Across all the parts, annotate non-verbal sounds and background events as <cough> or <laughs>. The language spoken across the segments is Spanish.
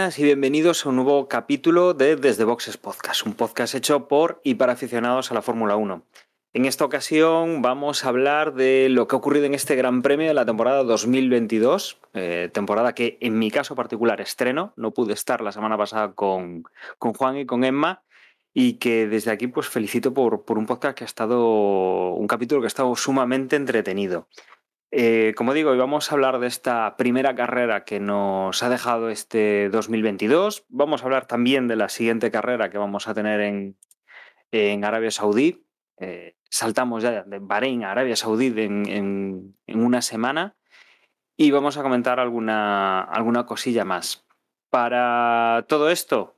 buenas y bienvenidos a un nuevo capítulo de Desde Boxes Podcast, un podcast hecho por y para aficionados a la Fórmula 1. En esta ocasión vamos a hablar de lo que ha ocurrido en este Gran Premio de la temporada 2022, eh, temporada que en mi caso particular estreno, no pude estar la semana pasada con, con Juan y con Emma, y que desde aquí pues felicito por, por un podcast que ha estado, un capítulo que ha estado sumamente entretenido. Eh, como digo, hoy vamos a hablar de esta primera carrera que nos ha dejado este 2022. Vamos a hablar también de la siguiente carrera que vamos a tener en, en Arabia Saudí. Eh, saltamos ya de Bahrein a Arabia Saudí en, en, una semana y vamos a comentar alguna, alguna cosilla más. Para todo esto,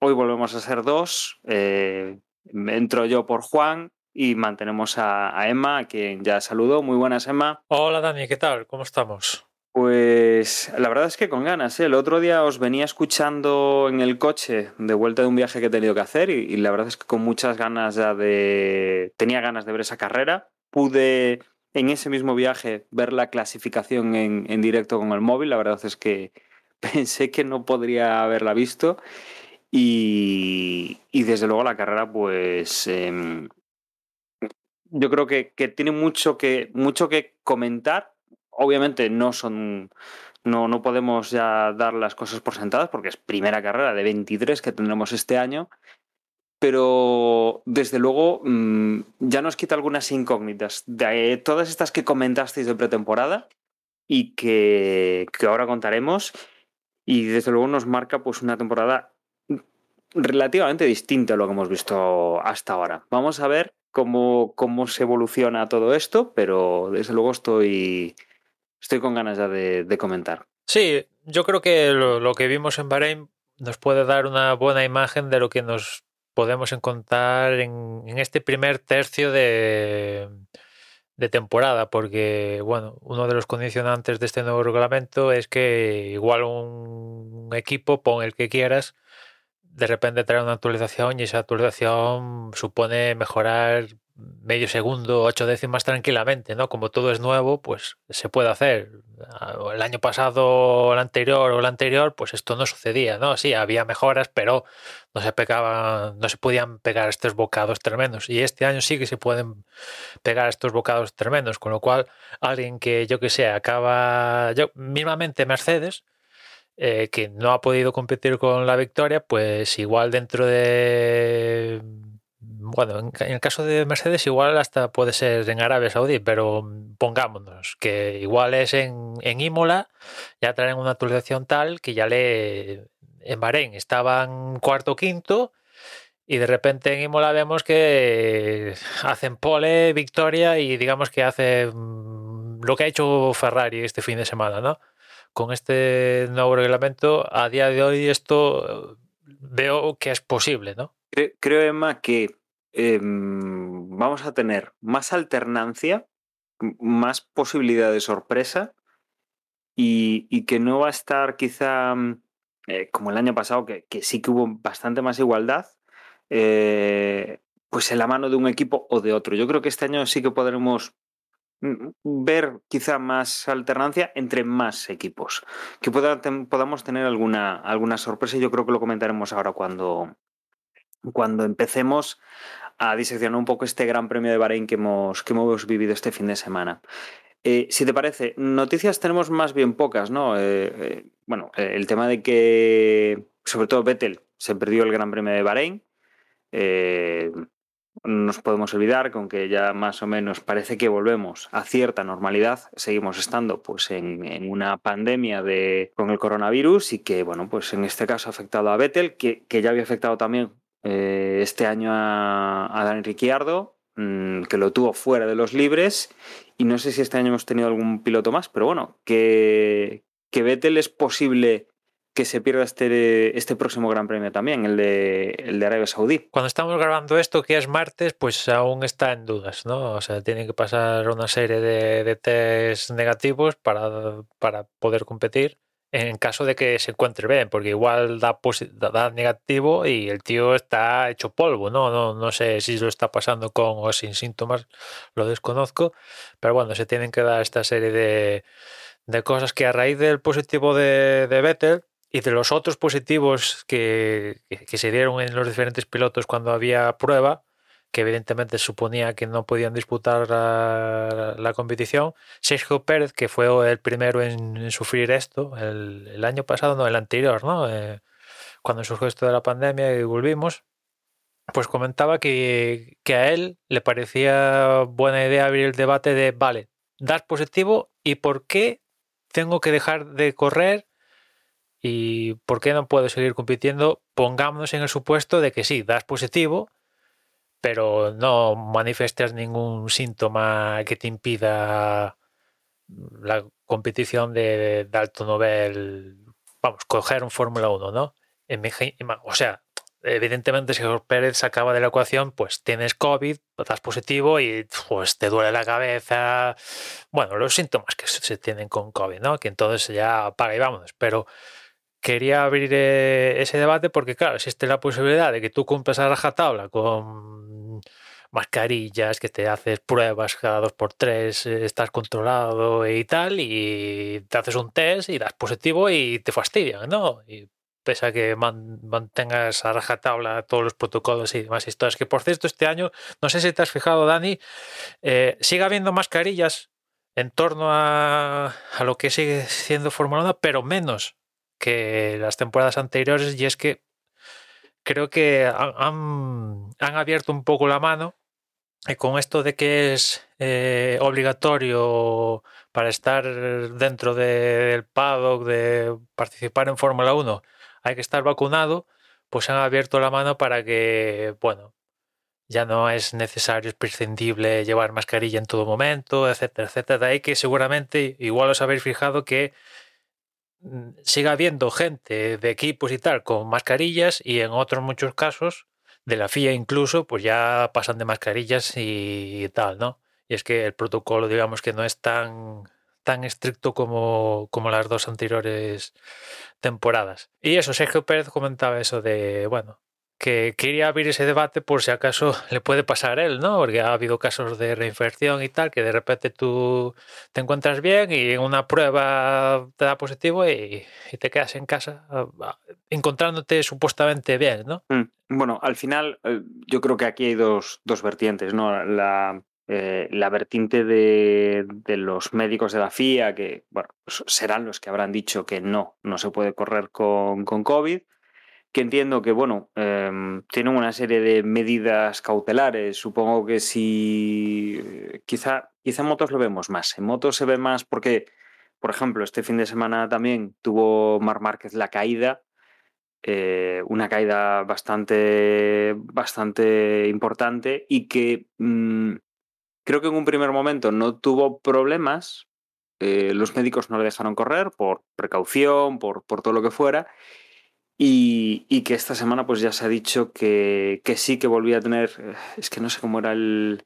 hoy volvemos a ser dos. Eh, entro yo por Juan y mantenemos a, a, Emma, a quien ya saludo. Muy buenas, Emma. Hola, Dani, ¿qué tal? ¿Cómo estamos? Pues la verdad es que con ganas. ¿eh? El otro día os venía escuchando en el coche de vuelta de un viaje que he tenido que hacer y, y la verdad es que con muchas ganas ya de... Tenía ganas de ver esa carrera. Pude en ese mismo viaje ver la clasificación en, en directo con el móvil. La verdad es que <laughs> pensé que no podría haberla visto. Y, y, desde luego la carrera, pues eh, yo creo que, que, tiene mucho que, mucho que comentar. Obviamente no son. No, no podemos ya dar las cosas por sentadas porque es primera carrera de 23 que tendremos este año. Pero desde luego mmm, ya nos quita algunas incógnitas. De todas estas que comentasteis de pretemporada y que, que ahora contaremos. Y desde luego nos marca pues una temporada relativamente distinta a lo que hemos visto hasta ahora. Vamos a ver cómo, cómo se evoluciona todo esto, pero desde luego estoy, estoy con ganas ya de, comentar. Sí, yo creo que lo, que vimos en Bahrein nos puede dar una buena imagen de lo que nos podemos encontrar en, en este primer tercio de, de temporada, porque bueno, uno de los condicionantes de este nuevo reglamento es que igual un equipo, pon el que quieras, de repente trae una actualización y esa actualización supone mejorar medio segundo, ocho décimas tranquilamente, ¿no? Como todo es nuevo, pues se puede hacer. El año pasado, el anterior o el anterior, pues esto no sucedía, ¿no? Sí, había mejoras, pero no se pegaban, no se podían pegar estos bocados tremendos. Y este año sí que se pueden pegar estos bocados tremendos, con lo cual alguien que yo que sé acaba, yo mismamente Mercedes, eh, que no ha podido competir con la victoria, pues igual dentro de... Bueno, en, el caso de Mercedes igual hasta puede ser en Arabia Saudí, pero pongámonos que igual es en, en Imola, ya traen una actualización tal que ya le... En Bahrein estaban cuarto quinto y de repente en Imola vemos que hacen pole, victoria y digamos que hace lo que ha hecho Ferrari este fin de semana, ¿no? Con este nuevo reglamento, a día de hoy esto veo que es posible, ¿no? Creo, Emma, que eh, vamos a tener más alternancia, más posibilidad de sorpresa y, que no va a estar quizá eh, como el año pasado, que, que, sí que hubo bastante más igualdad, eh, pues en la mano de un equipo o de otro. Yo creo que este año sí que podremos ver quizá más alternancia entre más equipos, que podamos tener alguna, alguna sorpresa. Yo creo que lo comentaremos ahora cuando, cuando empecemos a diseccionar un poco este gran premio de Bahrein que hemos, que hemos vivido este fin de semana. Eh, si te parece, noticias tenemos más bien pocas, ¿no? Eh, eh, bueno, el tema de que, sobre todo Vettel, se perdió el Gran Premio de Bahrein. No nos podemos olvidar con que ya más o menos parece que volvemos a cierta normalidad. Seguimos estando pues en, en, una pandemia de, con el coronavirus y que, bueno, pues en este caso ha afectado a Vettel, que, que ya había afectado también eh, este año a, a Dani Ricciardo, mmm, que lo tuvo fuera de los libres. Y no sé si este año hemos tenido algún piloto más, pero bueno, que, que Vettel es posible que se pierda este, este próximo Gran Premio también, el de, el de Arabia Saudí. Cuando estamos grabando esto, que es martes, pues aún está en dudas, ¿no? O sea, tiene que pasar una serie de, de test negativos para, para poder competir en caso de que se encuentre bien, porque igual da, da negativo y el tío está hecho polvo, ¿no? ¿no? No sé si lo está pasando con o sin síntomas, lo desconozco, pero bueno, se tienen que dar esta serie de, de cosas que a raíz del positivo de, de Vettel y de los otros positivos que, que, se dieron en los diferentes pilotos cuando había prueba, que evidentemente suponía que no podían disputar la, competición. Sergio Pérez, que fue el primero en, sufrir esto, el, año pasado, no, el anterior, ¿no? Eh, cuando surgió esto de la pandemia y volvimos, pues comentaba que, que a él le parecía buena idea abrir el debate de, vale, das positivo y por qué tengo que dejar de correr ¿Y por qué no puedo seguir compitiendo? Pongámonos en el supuesto de que sí, das positivo, pero no manifestas ningún síntoma que te impida la competición de, alto nivel, vamos, coger un Fórmula 1, ¿no? O sea, evidentemente si Pérez sacaba de la ecuación, pues tienes COVID, das positivo y pues te duele la cabeza. Bueno, los síntomas que se tienen con COVID, ¿no? Que entonces ya apaga y vámonos. Pero quería abrir eh, ese debate porque, claro, existe la posibilidad de que tú cumplas a rajatabla con mascarillas, que te haces pruebas cada dos por tres, eh, estás controlado y tal, y te haces un test y das positivo y te fastidian, ¿no? Y pese a que man, mantengas a rajatabla todos los protocolos y demás historias, que por cierto este año, no sé si te has fijado, Dani, eh, sigue habiendo mascarillas en torno a, a lo que sigue siendo Fórmula 1, pero menos que las temporadas anteriores y es que creo que han, han abierto un poco la mano y con esto de que es eh, obligatorio para estar dentro del paddock, de participar en Fórmula 1, hay que estar vacunado, pues han abierto la mano para que, bueno, ya no es necesario, es prescindible llevar mascarilla en todo momento, etcétera, etcétera. De ahí que seguramente, igual os habéis fijado que siga habiendo gente de equipos y tal con mascarillas y en otros muchos casos de la FIA incluso pues ya pasan de mascarillas y tal, ¿no? Y es que el protocolo digamos que no es tan tan estricto como, como las dos anteriores temporadas. Y eso, Sergio Pérez comentaba eso de, bueno, que quería abrir ese debate por si acaso <laughs> le puede pasar a él, ¿no? Porque ha habido casos de reinfección y tal, que de repente tú te encuentras bien y en una prueba te da positivo y, te quedas en casa encontrándote supuestamente bien, ¿no? Mm, bueno, al final eh, yo creo que aquí hay dos, dos vertientes, ¿no? La, eh, la vertiente de, de, los médicos de la FIA, que bueno, serán los que habrán dicho que no, no se puede correr con, con COVID que entiendo que, bueno, eh, tienen una serie de medidas cautelares. Supongo que si. Quizá, quizá en motos lo vemos más. En motos se ve más porque, por ejemplo, este fin de semana también tuvo Mar Márquez la caída. Eh, una caída bastante, bastante importante y que mmm, creo que en un primer momento no tuvo problemas. Eh, los médicos no le dejaron correr por precaución, por, por todo lo que fuera. Y, y, que esta semana pues ya se ha dicho que, que, sí que volvía a tener, eh, es que no sé cómo era el,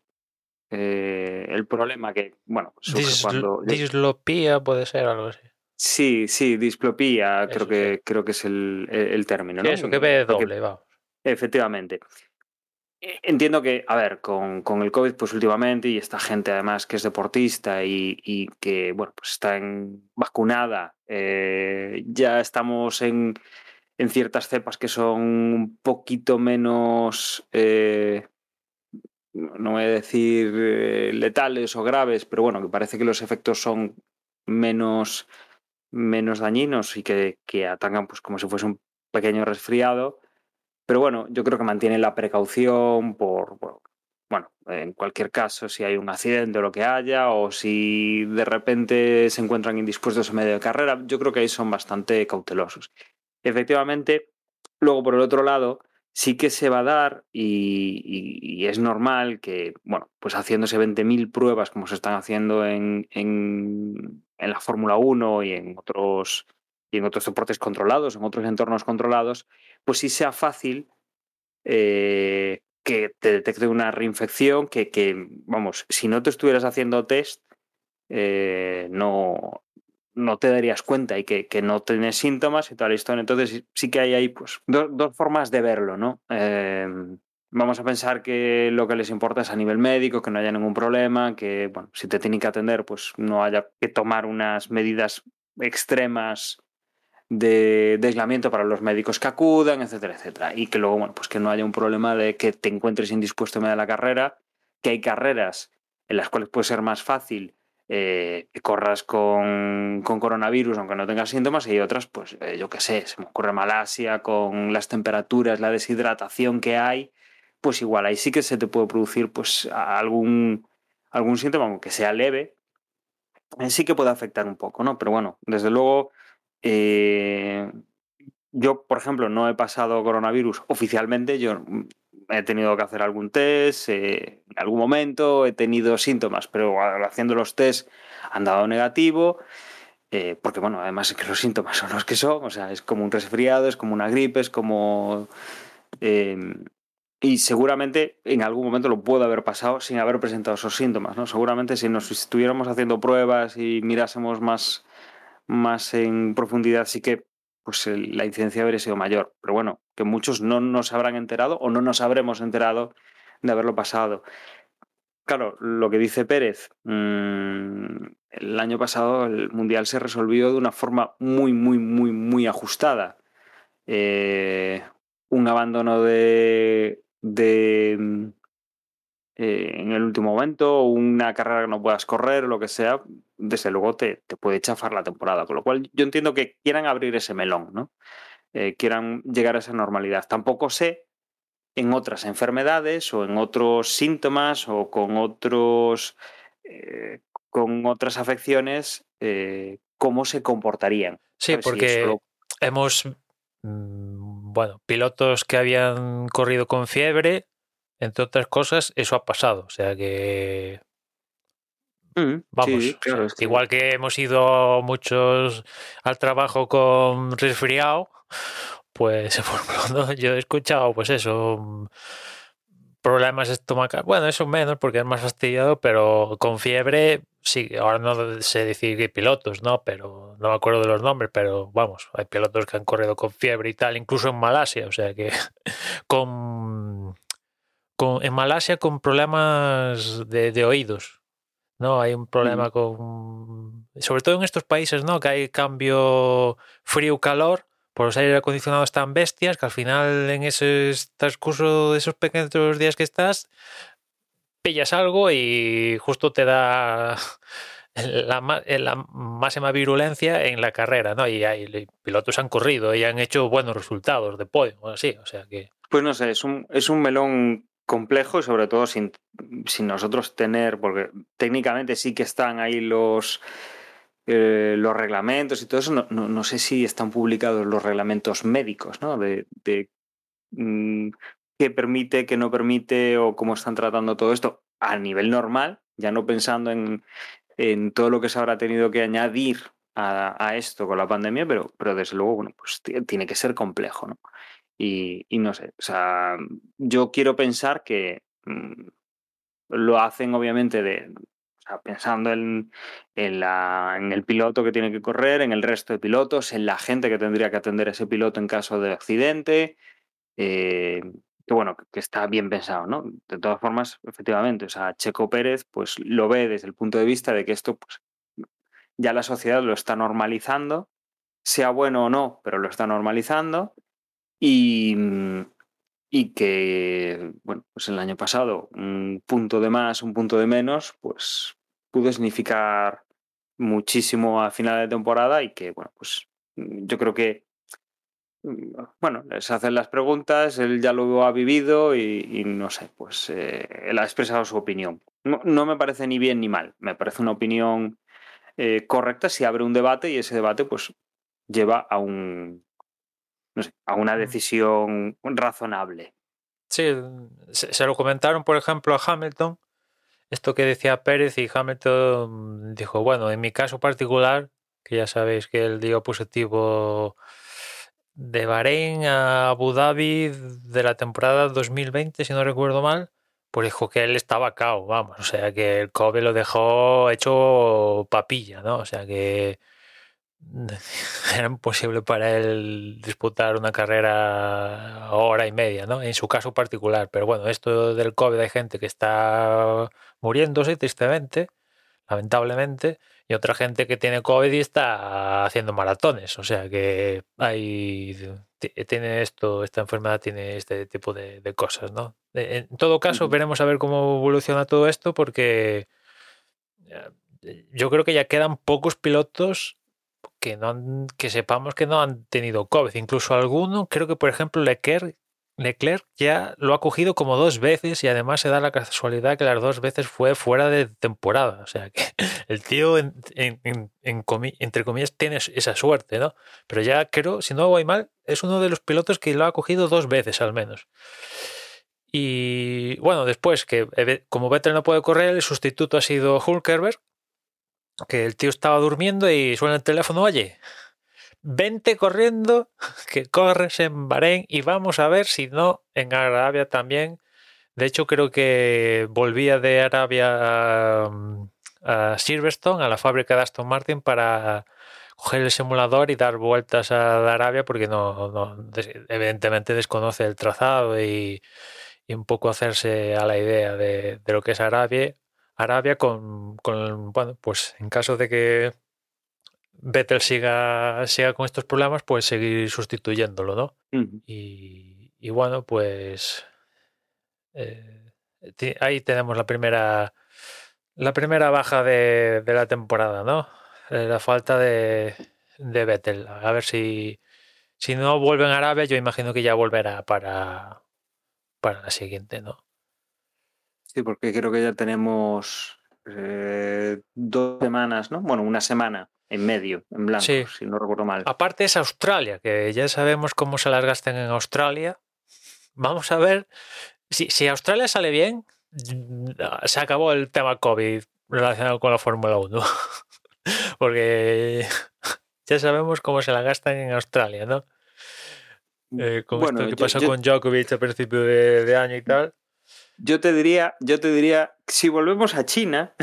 eh, el problema, que bueno, surge Dis, cuando... Dislopía puede ser algo así. Sí, sí, displopía, eso, creo, que, sí. creo que es el, el término. ¿no? Eso, que ve doble, vamos. Efectivamente. E, entiendo que, a ver, con, con, el COVID, pues últimamente, y esta gente además que es deportista y, y que, bueno, pues está en, vacunada, eh, ya estamos en, en ciertas cepas que son un poquito menos, eh, no voy a decir eh, letales o graves, pero bueno, que parece que los efectos son menos, menos dañinos y que, que atacan pues como si fuese un pequeño resfriado. Pero bueno, yo creo que mantienen la precaución por, por, bueno, en cualquier caso, si hay un accidente o lo que haya, o si de repente se encuentran indispuestos en medio de carrera, yo creo que ahí son bastante cautelosos efectivamente, luego por el otro lado, sí que se va a dar y, es normal que, bueno, pues haciéndose 20.000 pruebas como se están haciendo en, en, la Fórmula 1 y en otros, y en otros controlados, en otros entornos controlados, pues sí sea fácil eh, que te detecte una reinfección, que, que, vamos, si no te estuvieras haciendo test, eh, no, no te darías cuenta y que, que, no tienes síntomas y toda la historia. Entonces sí que hay ahí pues, do, dos formas de verlo, ¿no? Eh, vamos a pensar que lo que les importa es a nivel médico, que no haya ningún problema, que bueno, si te tienen que atender, pues no haya que tomar unas medidas extremas de, de, aislamiento para los médicos que acudan, etcétera, etcétera. Y que luego, bueno, pues que no haya un problema de que te encuentres indispuesto en medio de la carrera, que hay carreras en las cuales puede ser más fácil eh, corras con, con, coronavirus aunque no tengas síntomas y otras, pues eh, yo qué sé, se me ocurre Malasia con las temperaturas, la deshidratación que hay, pues igual ahí sí que se te puede producir pues algún, algún síntoma, aunque sea leve, eh, sí que puede afectar un poco, ¿no? Pero bueno, desde luego eh, yo, por ejemplo, no he pasado coronavirus oficialmente, yo he tenido que hacer algún test, algún momento he tenido síntomas, pero haciendo los test han dado negativo, eh, porque bueno, además es que los síntomas son los que son, o sea, es como un resfriado, es como una gripe, es como... Eh, y seguramente en algún momento lo puedo haber pasado sin haber presentado esos síntomas, ¿no? Seguramente si nos estuviéramos haciendo pruebas y mirásemos más, más en profundidad, sí que pues la incidencia habría sido mayor. Pero bueno, que muchos no nos habrán enterado o no nos habremos enterado de haberlo pasado. Claro, lo que dice Pérez, mmm, el año pasado el Mundial se resolvió de una forma muy, muy, muy, muy ajustada. Eh, un abandono de, de eh, en el último momento, una carrera que no puedas correr, lo que sea, desde luego te, te, puede chafar la temporada. Con lo cual yo entiendo que quieran abrir ese melón, ¿no? Eh, quieran llegar a esa normalidad. Tampoco sé en otras enfermedades o en otros síntomas o con otros eh, con otras afecciones eh, cómo se comportarían. Sí, porque si hemos mm, bueno, pilotos que habían corrido con fiebre, entre otras cosas, eso ha pasado. O sea que Mm, Vamos, sí, claro, igual que hemos ido muchos al trabajo con resfriado, pues <laughs> ¿no? yo he escuchado, pues eso, problemas estomacales. Bueno, eso menos porque es más fastidiado, pero con fiebre, sí, ahora no sé decir qué pilotos, ¿no? Pero no me acuerdo de los nombres, pero vamos, hay pilotos que han corrido con fiebre y tal, incluso en Malasia, o sea que <laughs> con, con en Malasia con problemas de, de oídos. ¿no? Hay un problema con. Sobre todo en estos países, ¿no? Que hay cambio frío-calor por los aires acondicionados tan bestias que al final en ese transcurso de esos pequeños días que estás, pillas algo y justo te da <laughs> la, la máxima virulencia en la carrera, ¿no? Y hay pilotos han corrido y han hecho buenos resultados de podio, así, o sea que. Pues no sé, es un, es un melón complejo sobre todo sin, sin nosotros tener, porque técnicamente sí que están ahí los, eh, los reglamentos y todo eso, no, no, no, sé si están publicados los reglamentos médicos, ¿no? De, de mmm, qué permite, qué no permite o cómo están tratando todo esto a nivel normal, ya no pensando en, en todo lo que se habrá tenido que añadir a, esto con la pandemia, pero, pero desde luego, bueno, pues tiene que ser complejo, ¿no? Y, no sé, o sea, yo quiero pensar que mmm, lo hacen obviamente de, pensando en, el piloto que tiene que correr, en el resto de pilotos, en la gente que tendría que atender a ese piloto en caso de accidente, eh, que bueno, que está bien pensado, ¿no? De todas formas, efectivamente, o sea, Checo Pérez pues lo ve desde el punto de vista de que esto pues, ya la sociedad lo está normalizando, sea bueno o no, pero lo está normalizando y, y, que, bueno, pues el año pasado un punto de más, un punto de menos, pues pudo significar muchísimo a final de temporada y que, bueno, pues yo creo que, bueno, les hacen las preguntas, él ya lo ha vivido y, y no sé, pues eh, él ha expresado su opinión. No, no, me parece ni bien ni mal, me parece una opinión eh, correcta si abre un debate y ese debate pues lleva a un, no sé, a una decisión razonable. Sí, se, se, lo comentaron, por ejemplo, a Hamilton, esto que decía Pérez y Hamilton dijo, bueno, en mi caso particular, que ya sabéis que él dio positivo de Bahrein a Abu Dhabi de la temporada 2020, si no recuerdo mal, pues dijo que él estaba cao, vamos, o sea que el Kobe lo dejó hecho papilla, ¿no? O sea que <laughs> era imposible para él disputar una carrera hora y media, ¿no? En su caso particular. Pero bueno, esto del COVID hay gente que está muriéndose tristemente, lamentablemente, y otra gente que tiene COVID y está haciendo maratones. O sea que hay tiene esto, esta enfermedad tiene este tipo de, de cosas, ¿no? En todo caso, veremos a ver cómo evoluciona todo esto, porque eh, yo creo que ya quedan pocos pilotos que, no que sepamos que no han tenido COVID. Incluso alguno, creo que por ejemplo Leclerc, Leclerc ya lo ha cogido como dos veces y además se da la casualidad que las dos veces fue fuera de temporada. O sea que <laughs> el tío, en, en, en, entre comillas, tiene esa suerte, ¿no? Pero ya creo, si no voy mal, es uno de los pilotos que lo ha cogido dos veces al menos. Y bueno, después que como Vettel no puede correr, el sustituto ha sido Hulkerberg, que el tío estaba durmiendo y suena el teléfono, oye, vente corriendo, <laughs> que corres en Bahrein y vamos a ver si no en Arabia también. De hecho, creo que volvía de Arabia a, Silverstone, a la fábrica de Aston Martin, para coger el simulador y dar vueltas a Arabia porque no, evidentemente desconoce el trazado y, y, un poco hacerse a la idea de, de lo que es Arabia Arabia con, con, bueno, pues en caso de que Vettel siga, siga con estos problemas, pues seguir sustituyéndolo, ¿no? Uh -huh. y, y, bueno, pues eh, ahí tenemos la primera la primera baja de, de la temporada, ¿no? Eh, la falta de, de Vettel. A ver si, si no vuelve en Arabia, yo imagino que ya volverá para, para la siguiente, ¿no? Sí, porque creo que ya tenemos eh, dos semanas, ¿no? Bueno, una semana en medio, en blanco, sí. si no recuerdo mal. Aparte es Australia, que ya sabemos cómo se las gastan en Australia. Vamos a ver si, si Australia sale bien, se acabó el tema COVID relacionado con la Fórmula 1. <laughs> porque ya sabemos cómo se la gastan en Australia, ¿no? Eh, con bueno, esto que yo, pasó yo, con Djokovic a principio de, de año y tal. Yo te diría, yo te diría, si volvemos a China,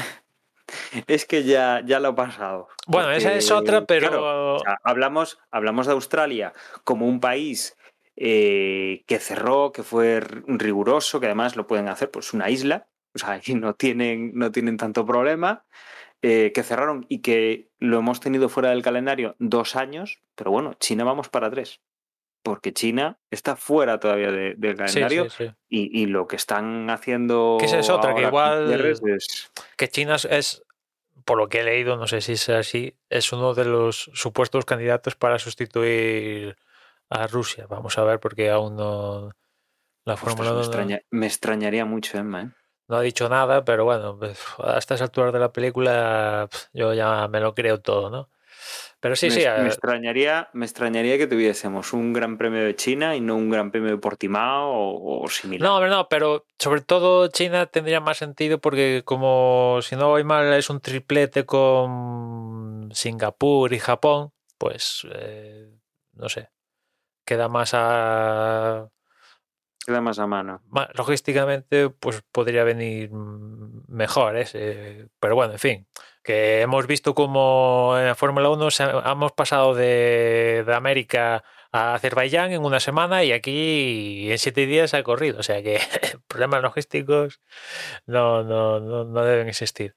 es que ya, ya lo ha pasado. Bueno, Porque, esa es otra, pero. Claro, o sea, hablamos, hablamos de Australia como un país eh, que cerró, que fue riguroso, que además lo pueden hacer, pues una isla, o sea, aquí no tienen, no tienen tanto problema. Eh, que cerraron y que lo hemos tenido fuera del calendario dos años, pero bueno, China vamos para tres porque China está fuera todavía de, del calendario sí, sí, sí. Y, y, lo que están haciendo. Que esa es otra, que igual. Es... Que China es, por lo que he leído, no sé si es así, es uno de los supuestos candidatos para sustituir a Rusia. Vamos a ver, porque aún no. La Fórmula 1. Me, extraña, me, extrañaría mucho, Emma. ¿eh? No ha dicho nada, pero bueno, a estas alturas de la película yo ya me lo creo todo, ¿no? Pero sí, me, sí. A... Me extrañaría, me extrañaría que tuviésemos un Gran Premio de China y no un Gran Premio de Portimao o, o similar. No, no, pero sobre todo China tendría más sentido porque como si no voy mal es un triplete con Singapur y Japón, pues eh, no sé, queda más a queda más a mano. Logísticamente, pues podría venir mejor, ¿eh? pero bueno, en fin, que hemos visto como en la Fórmula 1 hemos pasado de, de, América a Azerbaiyán en una semana y aquí en siete días ha corrido, o sea que <laughs> problemas logísticos no, no, no, no deben existir.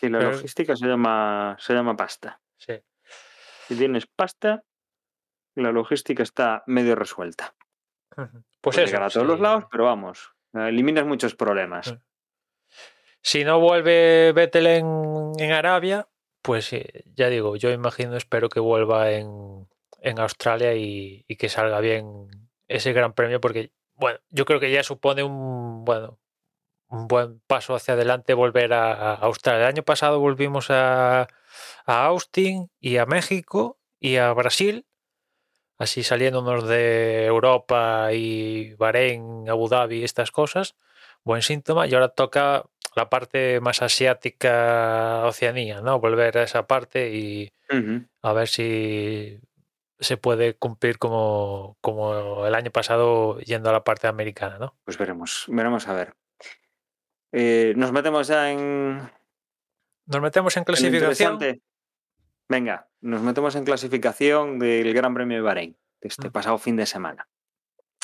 Sí, la pero, logística se llama, se llama pasta. Sí. Si tienes pasta, la logística está medio resuelta. Pues Puede eso. a todos sí. los lados, pero vamos, eliminas muchos problemas. Si no vuelve Vettel en, Arabia, pues ya digo, yo imagino, espero que vuelva en, en Australia y, que salga bien ese gran premio, porque, bueno, yo creo que ya supone un, bueno, un buen paso hacia adelante volver a, a Australia. El año pasado volvimos a, a Austin y a México y a Brasil así saliéndonos de Europa y Bahrein, Abu Dhabi, estas cosas, buen síntoma. Y ahora toca la parte más asiática, Oceanía, ¿no? Volver a esa parte y a ver si se puede cumplir como, como el año pasado yendo a la parte americana, ¿no? Pues veremos, veremos a ver. Eh, Nos metemos ya en, Nos metemos en clasificación. Venga, nos metemos en clasificación del Gran Premio de Bahrein, de este Mm. pasado fin de semana.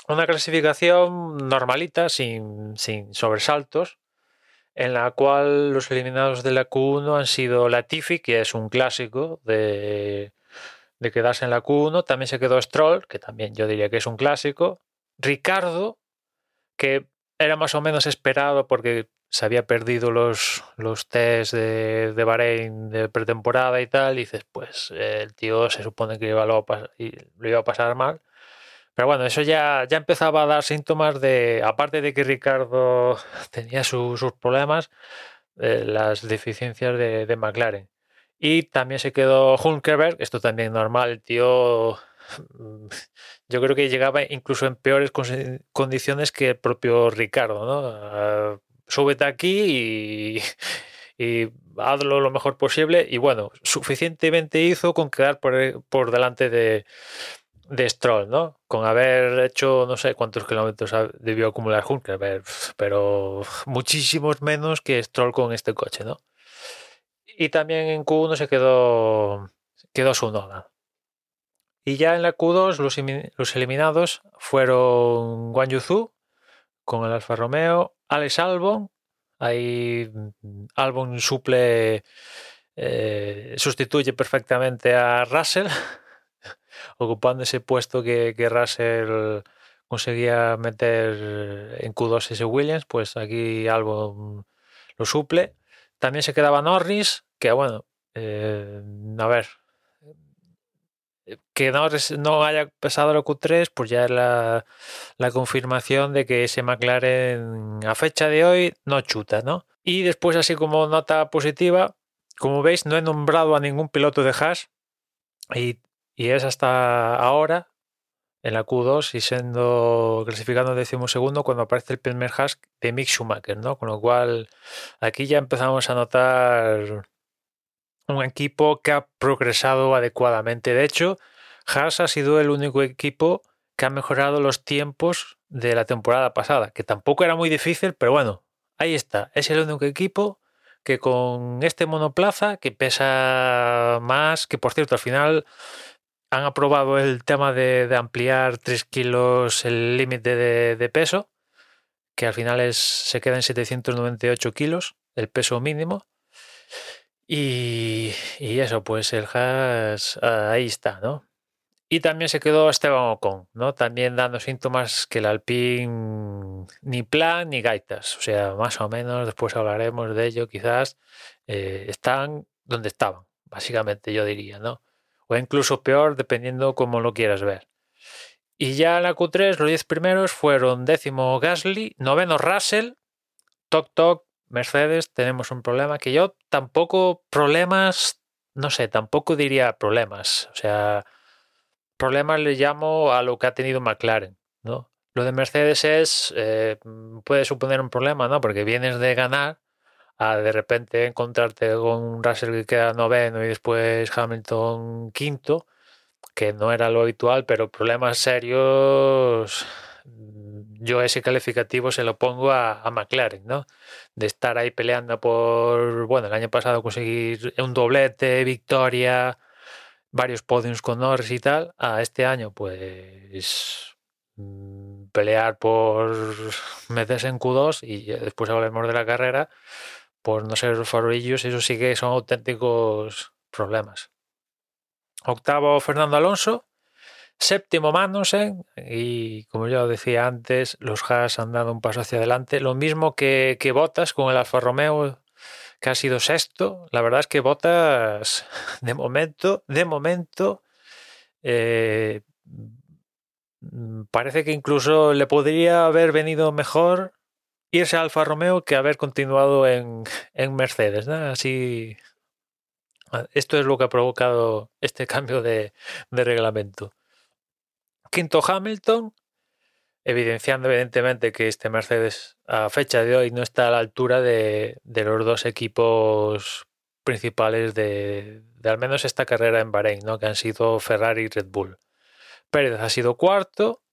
Una clasificación normalita, sin, sin sobresaltos, en la cual los eliminados de la Q1 han sido Latifi, que es un clásico de, de quedarse en la Q1. También se quedó Stroll, que también yo diría que es un clásico. Ricardo, que era más o menos esperado porque se había perdido los, los test de, de Bahrein de pretemporada y tal. Y dices, pues eh, el tío se supone que iba, lo, lo iba a pasar mal. Pero bueno, eso ya, ya empezaba a dar síntomas de, aparte de que Ricardo <laughs> tenía su- sus problemas, eh, las deficiencias de, de McLaren. Y también se quedó Hulkenberg, esto también normal, tío <laughs> yo creo que llegaba incluso en peores condiciones que el propio Ricardo, ¿no? Ah, súbete aquí y, <laughs> y hazlo lo mejor posible. Y bueno, suficientemente hizo con quedar por, por delante de, de Stroll, ¿no? Con haber hecho no sé cuántos kilómetros debió acumular Hulkenberg, pero muchísimos menos que Stroll con este coche, ¿no? Y también en Q1 se quedó, quedó su noda. Y ya en la Q2 los, emi- los eliminados fueron Guan Yuzu con el Alfa Romeo, Alex Albon, ahí mm, Albon suple, eh, sustituye perfectamente a Russell, <laughs> ocupando ese puesto que, que Russell conseguía meter en Q2 ese Williams, pues aquí Albon lo suple. También se quedaba Norris, que bueno, eh, a ver, que Norris no haya pasado la Q3, pues ya es la, la confirmación de que ese McLaren a fecha de hoy no chuta, ¿no? Y después, así como nota positiva, como veis, no he nombrado a ningún piloto de Haas y, y es hasta ahora en la Q2 y siendo clasificando décimo segundo cuando aparece el primer Haas de Mick Schumacher, ¿no? Con lo cual aquí ya empezamos a notar un equipo que ha progresado adecuadamente. De hecho, Haas ha sido el único equipo que ha mejorado los tiempos de la temporada pasada, que tampoco era muy difícil, pero bueno, ahí está. Es el único equipo que con este monoplaza, que pesa más, que por cierto al final han aprobado el tema de, ampliar 3 kilos el límite de, peso, que al final es, se queda en 798 kilos, el peso mínimo. Y, eso, pues el Haas ah, ahí está, ¿no? Y también se quedó Esteban Ocon, ¿no? También dando síntomas que el Alpine ni plan ni gaitas. O sea, más o menos, después hablaremos de ello, quizás eh, están donde estaban, básicamente yo diría, ¿no? O incluso peor, dependiendo cómo lo quieras ver. Y ya en la Q3, los 10 primeros fueron décimo Gasly, noveno Russell, Toc Toc, Mercedes, tenemos un problema que yo tampoco problemas, no sé, tampoco diría problemas. O sea, problemas le llamo a lo que ha tenido McLaren, ¿no? Lo de Mercedes es, eh, puede suponer un problema, ¿no? Porque vienes de ganar a de repente encontrarte con un Russell que queda noveno y después Hamilton quinto, que no era lo habitual, pero problemas serios, mm, yo ese calificativo se lo pongo a, a McLaren, ¿no? De estar ahí peleando por, bueno, el año pasado conseguir un doblete, victoria, varios podiums con Norris y tal, a este año pues mm, pelear por meterse en Q2 y ya después hablemos de la carrera, por no ser farolillos, eso sí que son auténticos problemas. Octavo Fernando Alonso, séptimo Magnussen y como ya decía antes, los Haas han dado un paso hacia adelante, lo mismo que, que Bottas con el Alfa Romeo que ha sido sexto. La verdad es que Bottas <laughs> de momento, de momento eh, mm, parece que incluso le podría haber venido mejor irse a Alfa Romeo que haber continuado en, en Mercedes, ¿no? Así esto es lo que ha provocado este <laughs> cambio de, de reglamento. Quinto Hamilton, evidenciando evidentemente que este Mercedes a fecha de hoy no está a la altura de, de los dos equipos principales de, de, al menos esta carrera en Bahrein, ¿no? que han sido Ferrari y Red Bull. Pérez ha sido cuarto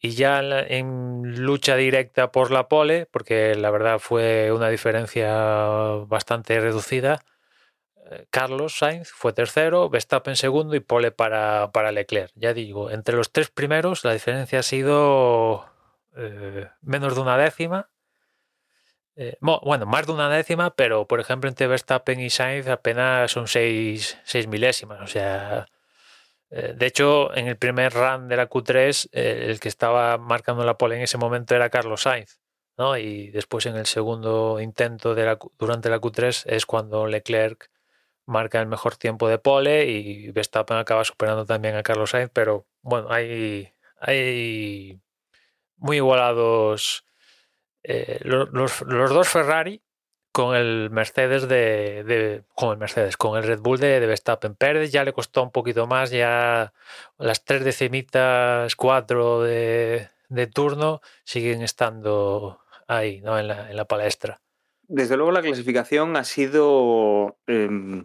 y ya en, lucha directa por la pole, porque la verdad fue una diferencia bastante reducida. eh, Carlos Sainz fue tercero, Verstappen segundo y pole para, para Leclerc. Ya digo, entre los tres primeros la diferencia ha sido eh, menos de una décima. Eh, bueno, más de una décima, pero por ejemplo entre Verstappen y Sainz apenas son seis, seis milésimas. O sea, eh, de hecho, en el primer run de la Q3, eh, el que estaba marcando la pole en ese momento era Carlos Sainz. ¿no? Y después en el segundo intento de la, durante la Q3 es cuando Leclerc marca el mejor tiempo de pole y Verstappen acaba superando también a Carlos Sainz, pero bueno, hay, muy igualados eh, los, dos Ferrari con el Mercedes de, con el Mercedes, con el Red Bull de, de, Verstappen. Pérez ya le costó un poquito más, ya las tres decimitas, cuatro de, turno siguen estando ahí, ¿no? En la, palestra. Desde luego la clasificación ha sido, eh,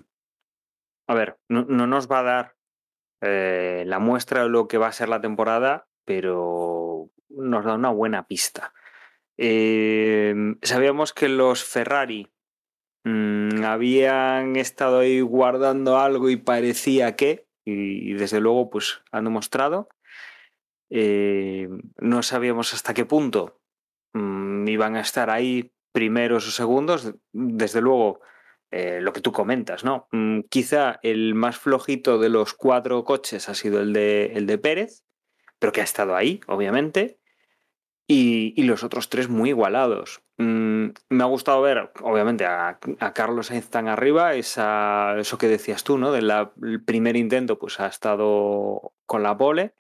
a ver, no, no, nos va a dar eh, la muestra de lo que va a ser la temporada, pero nos da una buena pista. Eh, sabíamos que los Ferrari mmm, habían estado ahí guardando algo y parecía que, y, desde luego pues han demostrado. Eh, no sabíamos hasta qué punto mmm, iban a estar ahí primeros o segundos. Desde luego, eh, lo que tú comentas, ¿no? Mm, quizá el más flojito de los cuatro coches ha sido el de, el de Pérez, pero que ha estado ahí, obviamente. Y, los otros tres muy igualados. Mm, me ha gustado ver, obviamente, a, Carlos Sainz tan arriba, esa, eso que decías tú, ¿no? Del primer intento, pues ha estado con la pole,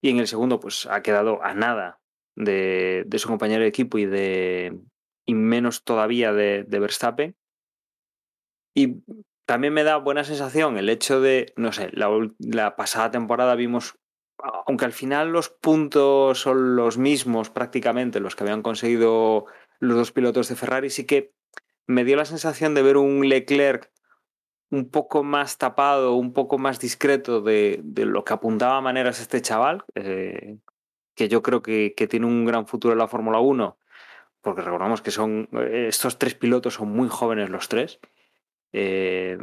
y en el segundo, pues ha quedado a nada de, de su compañero de equipo y de y menos todavía de, de Verstappen. Y también me da buena sensación el hecho de, no sé, la pasada temporada vimos aunque al final los puntos son los mismos prácticamente, los que habían conseguido los dos pilotos de Ferrari, sí que me dio la sensación de ver un Leclerc un poco más tapado, un poco más discreto de, de lo que apuntaba a maneras este chaval, eh, que yo creo que, que, tiene un gran futuro en la Fórmula 1, porque recordamos que son estos tres pilotos son muy jóvenes los tres. Eh,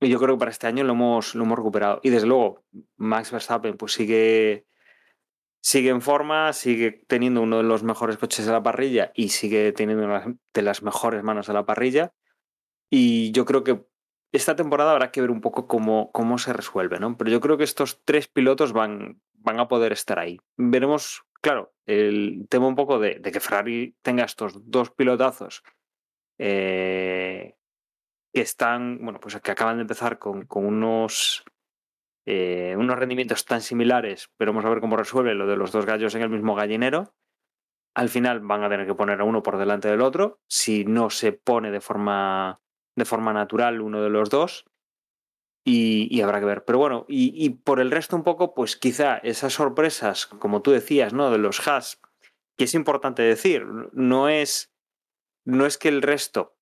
y yo creo que para este año lo hemos, lo hemos recuperado. Y desde luego, Max Verstappen pues sigue, sigue en forma, sigue teniendo uno de los mejores coches de la parrilla y sigue teniendo una de las mejores manos de la parrilla. Y yo creo que esta temporada habrá que ver un poco cómo, cómo se resuelve, ¿no? Pero yo creo que estos tres pilotos van, van a poder estar ahí. Veremos, claro, el tema un poco de, de que Ferrari tenga estos dos pilotazos. Eh, que están, bueno, pues que acaban de empezar con, unos, eh, unos rendimientos tan similares, pero vamos a ver cómo resuelve lo de los dos gallos en el mismo gallinero. Al final van a tener que poner a uno por delante del otro, si no se pone de forma, de forma natural uno de los dos, y, habrá que ver. Pero bueno, y, por el resto un poco, pues quizá esas sorpresas, como tú decías, ¿no? De los Haas, que es importante decir, no es, no es que el resto...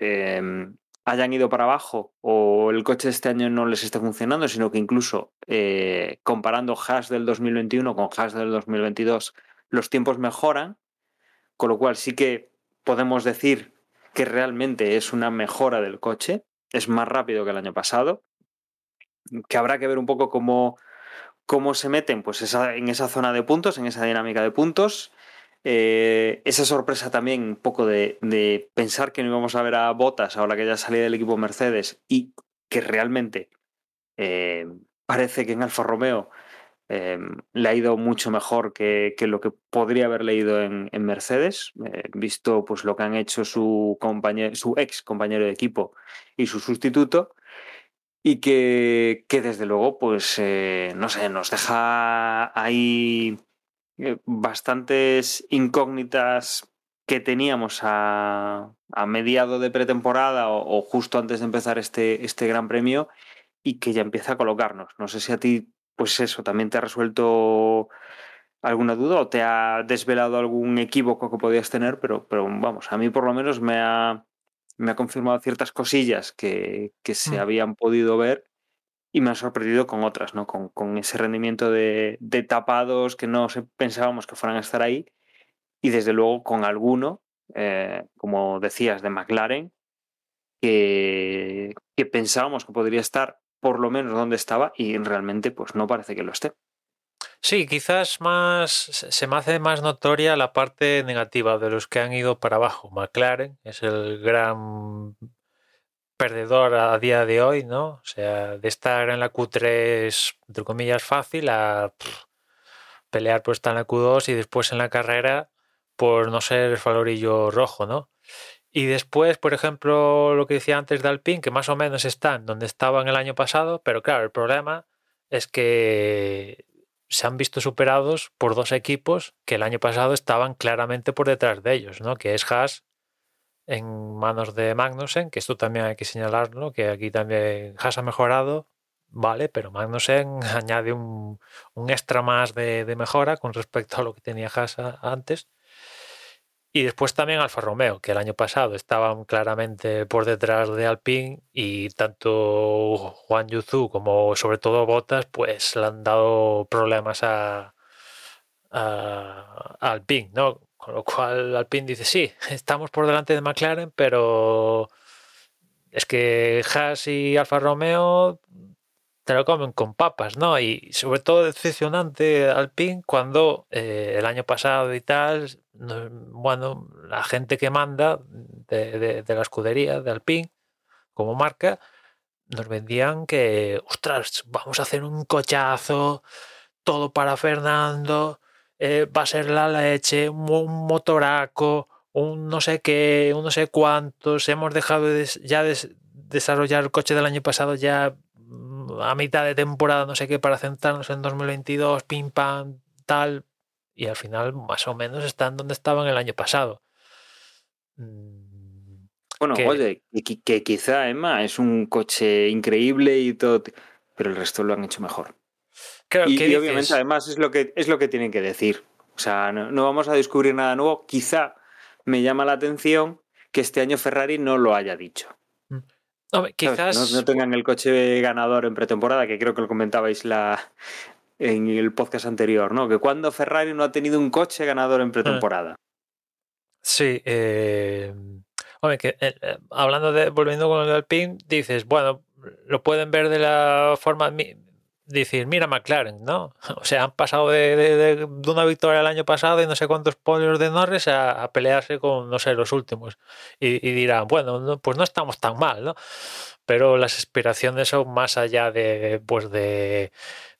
Eh, hayan ido para abajo o el coche de este año no les esté funcionando, sino que incluso eh, comparando Haas del 2021 con Haas del 2022, los tiempos mejoran, con lo cual sí que podemos decir que realmente es una mejora del coche, es más rápido que el año pasado, que habrá que ver un poco cómo, cómo se meten pues en esa zona de puntos, en esa dinámica de puntos. Eh, esa sorpresa también un poco de, pensar que no íbamos a ver a Botas ahora que ya salía del equipo Mercedes y que realmente eh, parece que en Alfa Romeo eh, le ha ido mucho mejor que, que, lo que podría haber leído en, en Mercedes, visto pues lo que han hecho su, compañero, su ex compañero de equipo y su sustituto y que, que desde luego pues no sé, nos deja ahí bastantes incógnitas que teníamos a, a mediado de pretemporada o, o, justo antes de empezar este, este gran premio y que ya empieza a colocarnos. No sé si a ti, pues eso, también te ha resuelto alguna duda o te ha desvelado algún equívoco que podías tener, pero, pero vamos, a mí por lo menos me ha, me ha confirmado ciertas cosillas que, que se Mm. habían podido ver y me ha sorprendido con otras, ¿no? Con, con ese rendimiento de, tapados que no pensábamos que fueran a estar ahí y desde luego con alguno, eh, como decías, de McLaren, que, que pensábamos que podría estar por lo menos donde estaba y realmente pues no parece que lo esté. Sí, quizás más se me hace más notoria la parte negativa de los que han ido para abajo. McLaren es el gran perdedor a día de hoy, ¿no? O sea, de estar en la Q3, entre comillas, fácil, a pelear por estar en la Q2 y después en la carrera por no ser el falorillo rojo, ¿no? Y después, por ejemplo, lo que decía antes de Alpine, que más o menos están donde estaban el año pasado, pero claro, el problema es que se han visto superados por dos equipos que el año pasado estaban claramente por detrás de ellos, ¿no? Que es Haas en manos de Magnussen, que esto también hay que señalarlo, que aquí también Haas ha mejorado, vale, pero Magnussen <laughs> añade un, un extra más de, mejora con respecto a lo que tenía Haas antes. Y después también Alfa Romeo, que el año pasado estaban claramente por detrás de Alpine y tanto Juan Yuzu como sobre todo Bottas, pues le han dado problemas a, a, a Alpine, ¿no? Con lo cual Alpine dice, sí, estamos por delante de McLaren, pero es que Haas y Alfa Romeo te lo comen con papas, ¿no? Y sobre todo decepcionante Alpine cuando eh, el año pasado y tal, no- bueno, la gente que manda de, de- de la escudería de Alpine como marca, nos vendían que, ostras, vamos a hacer un cochazo, todo para Fernando, eh, va a ser la leche, un, mo- un motoraco, un no sé qué, un no sé cuántos, hemos dejado de ya des- desarrollar el coche del año pasado ya mm, a mitad de temporada, no sé qué, para centrarnos en 2022, pim pam, tal, y al final más o menos están donde estaban el año pasado. Mm, Bueno, Que- oye, que quizá Emma es un coche increíble y todo, pero el resto lo han hecho mejor. Claro, Y, obviamente además es lo que es lo que tienen que decir. O sea, no, no vamos a descubrir nada nuevo. Quizá me llama la atención que este año Ferrari no lo haya dicho. Hombre, ¿sabes? quizás No, no tengan el coche ganador en pretemporada, que creo que lo comentabais la, en el podcast anterior, ¿no? Que cuando Ferrari no ha tenido un coche ganador en pretemporada. Sí, eh, hombre, que eh, eh, hablando de, volviendo con el Alpine, dices, bueno, lo pueden ver de la forma, decir, mira McLaren, ¿no? <laughs> O sea, han pasado de, de- de- una victoria el año pasado y no sé cuántos podios de Norris a, pelearse con, no sé, los últimos. Y, dirán, bueno, no, pues no estamos tan mal, ¿no? Pero las aspiraciones son más allá de, pues de,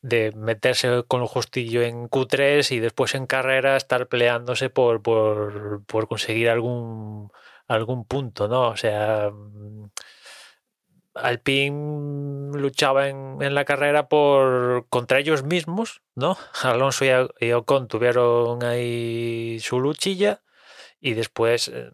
de meterse con lo justillo en Q3 y después en carrera estar peleándose por, por, por conseguir algún, algún punto, ¿no? O sea, Alpine luchaba en, la carrera por contra ellos mismos, ¿no? <laughs> Alonso y Ocon tuvieron ahí su luchilla y después eh,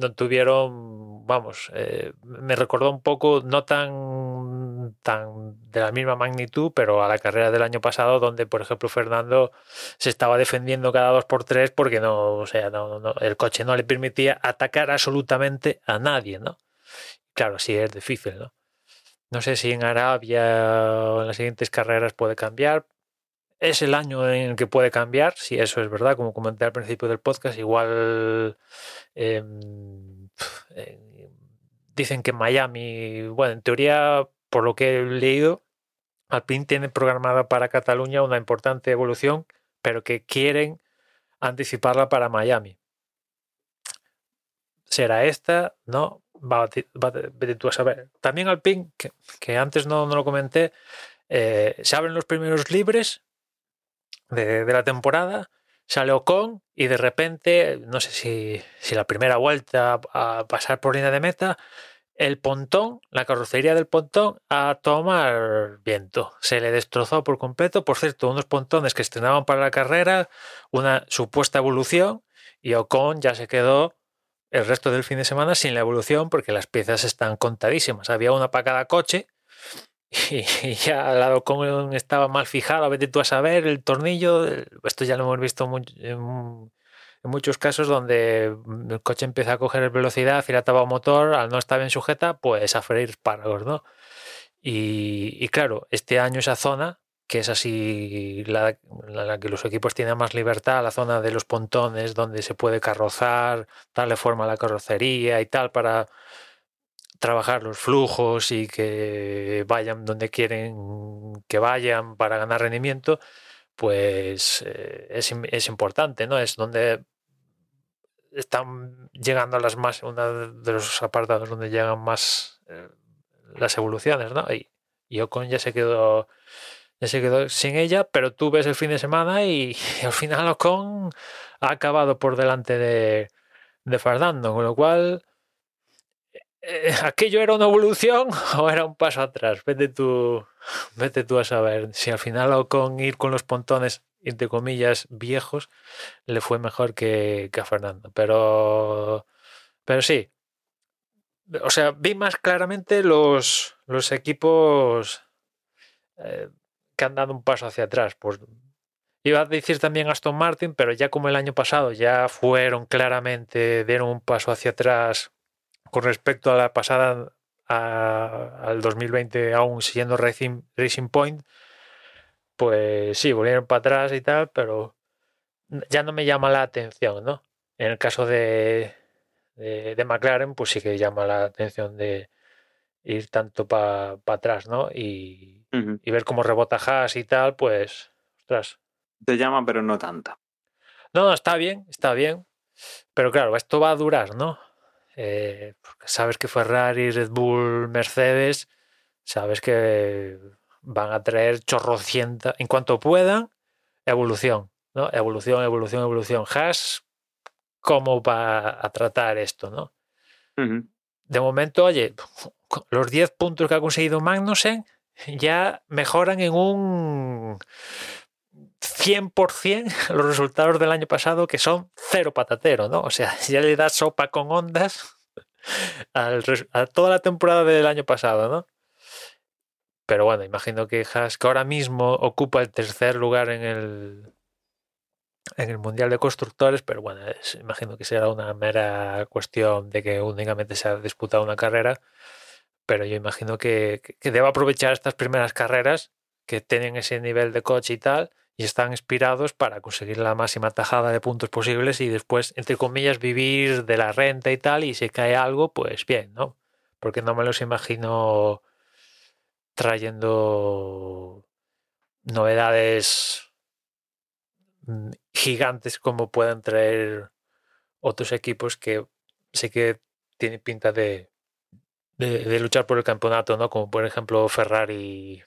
no tuvieron, vamos, eh, me recordó un poco, no tan, tan de la misma magnitud, pero a la carrera del año pasado, donde, por ejemplo, Fernando se estaba defendiendo cada dos por tres porque no, o sea, no, no- el coche no le permitía atacar absolutamente a nadie, ¿no? Claro, sí es difícil, ¿no? No sé si en Arabia o en las siguientes carreras puede cambiar. Es el año en el que puede cambiar, si eso es verdad, como comenté al principio del podcast, igual em, dicen que Miami, bueno, en teoría, por lo que he leído, Alpine tiene programada para Cataluña una importante evolución, pero que quieren anticiparla para Miami. ¿Será esta? No, va, va, tú a saber. También Alpine, que, que antes no, no lo comenté, eh, se abren los primeros libres de, de la temporada, sale Ocon y de repente, no sé si, si la primera vuelta a pasar por línea de meta, el pontón, la carrocería del pontón, a tomar viento. Se le destrozó por completo. Por cierto, unos pontones que estrenaban para la carrera, una supuesta evolución, y Ocon ya se quedó el resto del fin de semana sin la evolución porque las piezas están contadísimas. Había una para cada coche <laughs> y ya la Ocon estaba mal fijado, vete tú a saber, el tornillo, esto ya lo hemos visto en, muchos casos donde el coche empieza a coger velocidad tapa motor, al no estar bien sujeta, pues a freír espárragos, ¿no? Y, y, claro, este año esa zona, que es así la, que los equipos tienen más libertad, la zona de los pontones donde se puede carrozar, darle forma a la carrocería y tal para trabajar los flujos y que vayan donde quieren que vayan para ganar rendimiento, pues eh, es, es, importante, ¿no? Es donde están llegando las más, uno de los apartados donde llegan más eh, las evoluciones, ¿no? Y, y, Ocon ya se quedó ya se quedó sin ella, pero tú ves el fin de semana <laughs> y, al final Ocon ha acabado por delante de, de Fernando, con lo cual eh, ¿aquello era una evolución <laughs> o era un paso atrás? Vete tú, <laughs> vete tú a saber si al final o con ir con los pontones, entre comillas, viejos, le fue mejor que, que a Fernando. Pero, pero sí, o sea, vi más claramente los, los equipos eh, que han dado un paso hacia atrás. Pues, iba a decir también Aston Martin, pero ya como el año pasado ya fueron claramente, dieron un paso hacia atrás con respecto a la pasada al 2020 aún siendo Racing, Racing Point, pues sí, volvieron para atrás y tal, pero ya no me llama la atención, ¿no? En el caso de, de, McLaren, pues sí que llama la atención de ir tanto para atrás, ¿no? Y, y, ver cómo rebota Haas y tal, pues, ostras. Te llama, pero no tanta. No, no, está bien, está bien. Pero claro, esto va a durar, ¿no? Eh, sabes que Ferrari, Red Bull, Mercedes, sabes que van a traer chorrocienta, en cuanto puedan, evolución, ¿no? Evolución, evolución, evolución. Haas, ¿cómo va a tratar esto, no? De momento, oye, los 10 puntos que ha conseguido Magnussen ya mejoran en un 100% los resultados del año pasado que son cero patatero, ¿no? O sea, ya le das sopa con ondas a toda la temporada del año pasado, ¿no? Pero bueno, imagino que Haas, que ahora mismo ocupa el tercer lugar en el, en el Mundial de Constructores, pero bueno, imagino que será una mera cuestión de que únicamente se ha disputado una carrera, pero yo imagino que, que deba aprovechar estas primeras carreras que tienen ese nivel de coche y tal, y están inspirados para conseguir la máxima tajada de puntos posibles y después, entre comillas, vivir de la renta y tal, y si cae algo, pues bien, ¿no? Porque no me los imagino trayendo novedades gigantes como puedan traer otros equipos que sé que tienen pinta de, de, de luchar por el campeonato, ¿no? Como por ejemplo Ferrari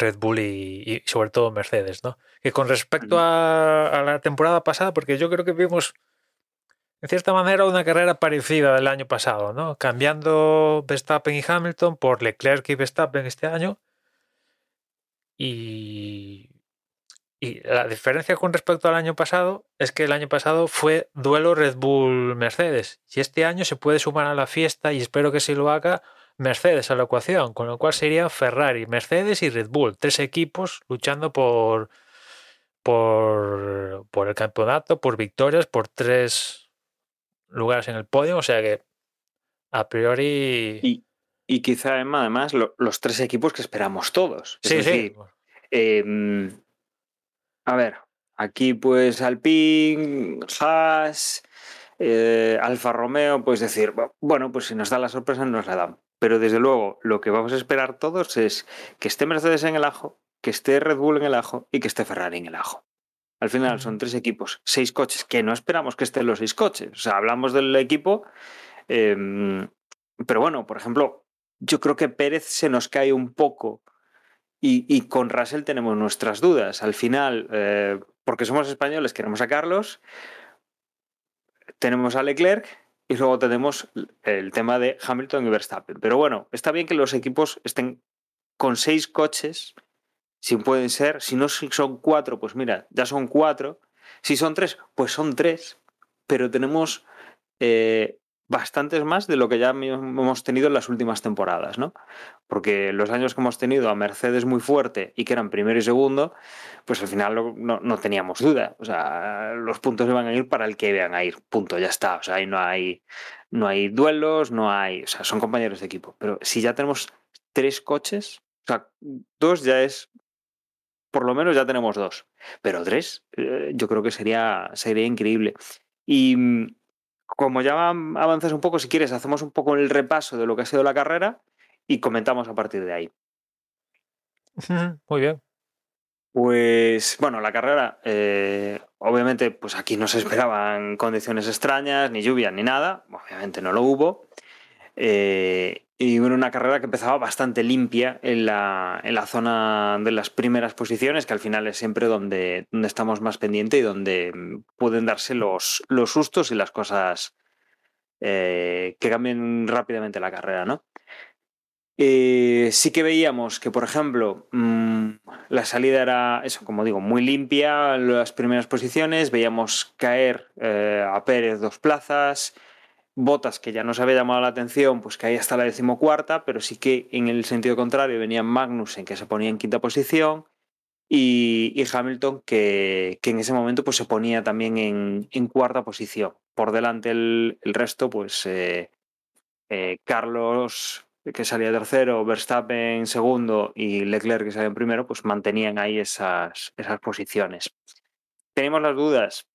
Red Bull y, sobre todo Mercedes, ¿no? Que con respecto a, la temporada pasada, porque yo creo que vimos en cierta manera una carrera parecida del año pasado, ¿no? Cambiando Verstappen y Hamilton por Leclerc y Verstappen este año. Y, y la diferencia con respecto al año pasado es que el año pasado fue duelo Red Bull-Mercedes. Y este año se puede sumar a la fiesta y espero que sí lo haga Mercedes a la ecuación, con lo cual sería Ferrari, Mercedes y Red Bull, tres equipos luchando por, por, por el campeonato, por victorias, por tres lugares en el podio, o sea que a priori... Y, y quizá, además, los tres equipos que esperamos todos. sí, sí. Em, a ver, aquí pues Alpine, Haas, eh, Alfa Romeo, pues decir, bueno, pues si nos da la sorpresa nos la dan. Pero desde luego, lo que vamos a esperar todos es que esté Mercedes en el ajo, que esté Red Bull en el ajo y que esté Ferrari en el ajo. Al final son tres equipos, seis coches, que no esperamos que estén los seis coches. O sea, hablamos del equipo. Em, pero bueno, por ejemplo, yo creo que Pérez se nos cae un poco y, con Russell tenemos nuestras dudas. Al final, eh, porque somos españoles, queremos a Carlos, tenemos a Leclerc y luego tenemos el tema de Hamilton y Verstappen. Pero bueno, está bien que los equipos estén con seis coches, si pueden ser, si no son cuatro, pues mira, ya son cuatro. Si son tres, pues son tres. Pero tenemos eh, bastantes más de lo que ya hemos tenido en las últimas temporadas, ¿no? Porque los años que hemos tenido a Mercedes muy fuerte y que eran primero y segundo, pues al final no, teníamos duda. O sea, los puntos iban a ir para el que iban a ir. Punto, ya está. O sea, ahí no hay, no hay duelos, no hay. O sea, son compañeros de equipo. Pero si ya tenemos tres coches, o sea, dos ya es. Por lo menos ya tenemos dos. Pero tres, eh, yo creo que sería, sería increíble. Y como ya avanzas un poco, si quieres, hacemos un poco el repaso de lo que ha sido la carrera y comentamos a partir de ahí. Muy bien. Pues bueno, la carrera, eh, obviamente, pues aquí no se esperaban condiciones extrañas, ni lluvia, ni nada. Obviamente no lo hubo. Eh, y una carrera que empezaba bastante limpia en la, en la, zona de las primeras posiciones, que al final es siempre donde, donde estamos más pendientes y donde pueden darse los, los sustos y las cosas eh, que cambien rápidamente la carrera, ¿no? Eh, sí que veíamos que, por ejemplo, mmm, la salida era, eso, como digo, muy limpia las primeras posiciones. Veíamos caer eh, a Pérez dos plazas. Botas que ya nos había llamado la atención, pues que ahí hasta la decimocuarta, pero sí que en el sentido contrario venía Magnussen que se ponía en quinta posición y, y Hamilton que, en ese momento pues se ponía también en, cuarta posición. Por delante el, el resto, pues eh, eh, Carlos que salía tercero, Verstappen segundo y Leclerc que salía en primero, pues mantenían ahí esas, esas posiciones. Tenemos las dudas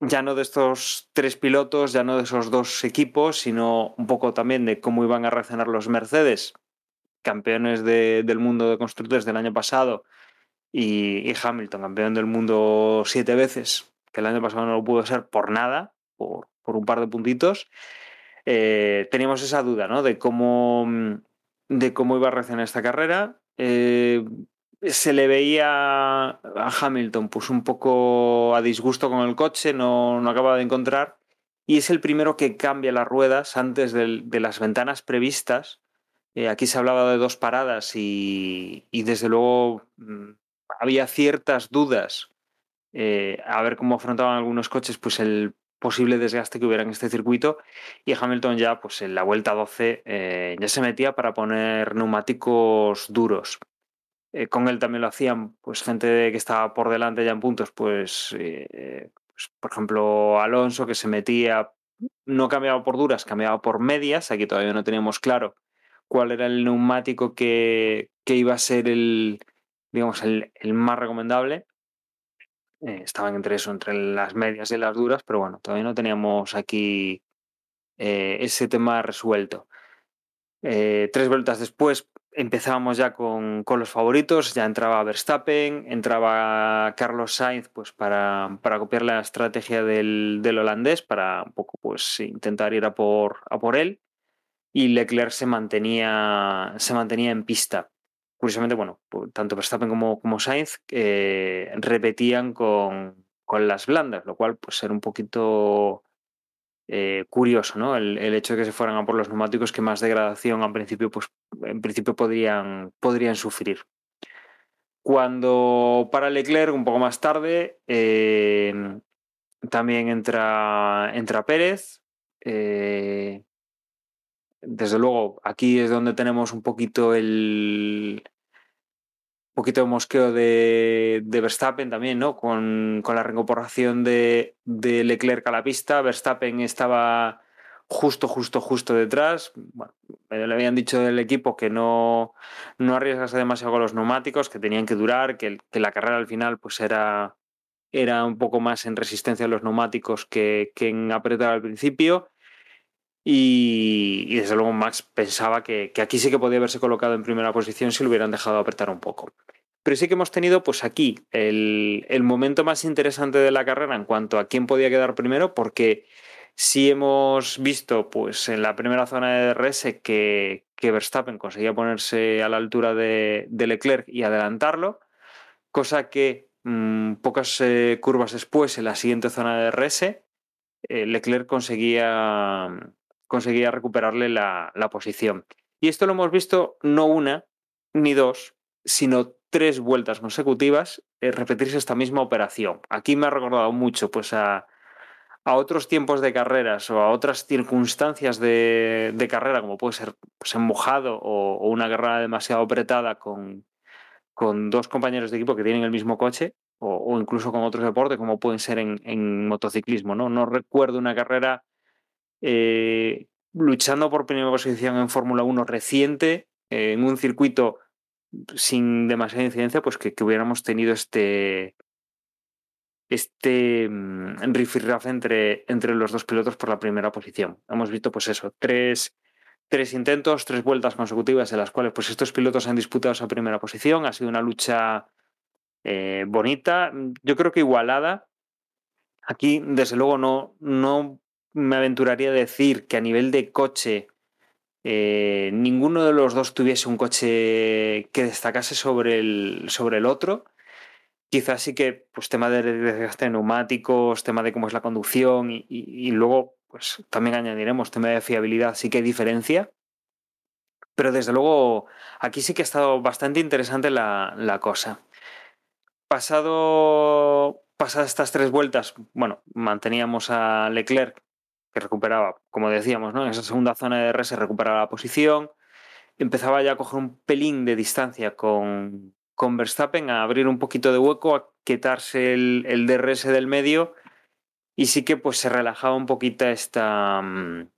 ya no de estos tres pilotos, ya no de esos dos equipos, sino un poco también de cómo iban a reaccionar los Mercedes, campeones de, del mundo de constructores del año pasado, y, y, Hamilton, campeón del mundo siete veces, que el año pasado no lo pudo ser por nada, por, por un par de puntitos. Eh, teníamos esa duda, ¿no? De cómo, de cómo iba a reaccionar esta carrera. Eh, se le veía a Hamilton pues un poco a disgusto con el coche, no, no acaba de encontrar. Y es el primero que cambia las ruedas antes de, de las ventanas previstas. Eh, aquí se hablaba de dos paradas y, desde luego mmm, había ciertas dudas eh, a ver cómo afrontaban algunos coches pues el posible desgaste que hubiera en este circuito y Hamilton ya pues en la vuelta 12 eh, ya se metía para poner neumáticos duros eh, con él también lo hacían pues gente que estaba por delante ya en puntos, pues, eh, pues, por ejemplo Alonso que se metía, no cambiaba por duras, cambiaba por medias, aquí todavía no teníamos claro cuál era el neumático que, que iba a ser el, digamos, el, el más recomendable. Eh, estaban entre eso, entre las medias y las duras, pero bueno, todavía no teníamos aquí ese tema resuelto. Tres vueltas después empezábamos ya con, con, los favoritos, ya entraba Verstappen, entraba Carlos Sainz pues para, para copiar la estrategia del, del, holandés, para un poco pues intentar ir a por, a por él, y Leclerc se mantenía, se mantenía en pista. Curiosamente, bueno, pues, tanto Verstappen como, como Sainz eh, repetían con, con, las blandas, lo cual pues era un poquito eh, curioso, ¿no? El, el, hecho de que se fueran a por los neumáticos que más degradación al principio, pues en principio podrían, podrían sufrir. Cuando para Leclerc, un poco más tarde, eh, también entra, entra Pérez. Eh, desde luego, aquí es donde tenemos un poquito el, poquito de mosqueo de, de, Verstappen también, ¿no? Con, con la reincorporación de, de, Leclerc a la pista. Verstappen estaba justo, justo, justo detrás. Bueno, le habían dicho del equipo que no, no arriesgase demasiado con los neumáticos, que tenían que durar, que, que la carrera al final pues era, era un poco más en resistencia a los neumáticos que, que en apretar al principio. Y, desde luego Max pensaba que, aquí sí que podía haberse colocado en primera posición si lo hubieran dejado apretar un poco. Pero sí que hemos tenido pues aquí el, momento más interesante de la carrera en cuanto a quién podía quedar primero, porque sí hemos visto pues en la primera zona de DRS que, Verstappen conseguía ponerse a la altura de, Leclerc y adelantarlo, cosa que mmm, pocas eh, curvas después en la siguiente zona de DRS eh, Leclerc conseguía conseguía recuperarle la, la, posición. Y esto lo hemos visto no una ni dos, sino tres vueltas consecutivas eh, repetirse esta misma operación. Aquí me ha recordado mucho pues a, a otros tiempos de carreras o a otras circunstancias de, de carrera, como puede ser pues, o, una carrera demasiado apretada con, con, dos compañeros de equipo que tienen el mismo coche, o, o incluso con otros deportes, como pueden ser en, en motociclismo. ¿no? no recuerdo una carrera eh, luchando por primera posición en Fórmula 1 reciente, eh, en un circuito sin demasiada incidencia, pues que, que hubiéramos tenido este, este mmm, rifirraf entre, entre los dos pilotos por la primera posición. Hemos visto, pues eso, tres, tres intentos, tres vueltas consecutivas en las cuales pues estos pilotos han disputado esa primera posición. Ha sido una lucha eh, bonita, yo creo que igualada. Aquí, desde luego, no, no me aventuraría a decir que a nivel de coche eh, ninguno de los dos tuviese un coche que destacase sobre el, sobre el otro. Quizás sí que, pues, tema de desgaste de neumáticos, tema de cómo es la conducción y, luego, pues, también añadiremos tema de fiabilidad, sí que hay diferencia. Pero desde luego, aquí sí que ha estado bastante interesante la, la cosa. Pasado, pasadas estas tres vueltas, bueno, manteníamos a Leclerc, que recuperaba, como decíamos, ¿no? en esa segunda zona de DRS recuperaba la posición, empezaba ya a coger un pelín de distancia con, con Verstappen a abrir un poquito de hueco, a quitarse el, el, DRS del medio y sí que pues se relajaba un poquito esta, mm,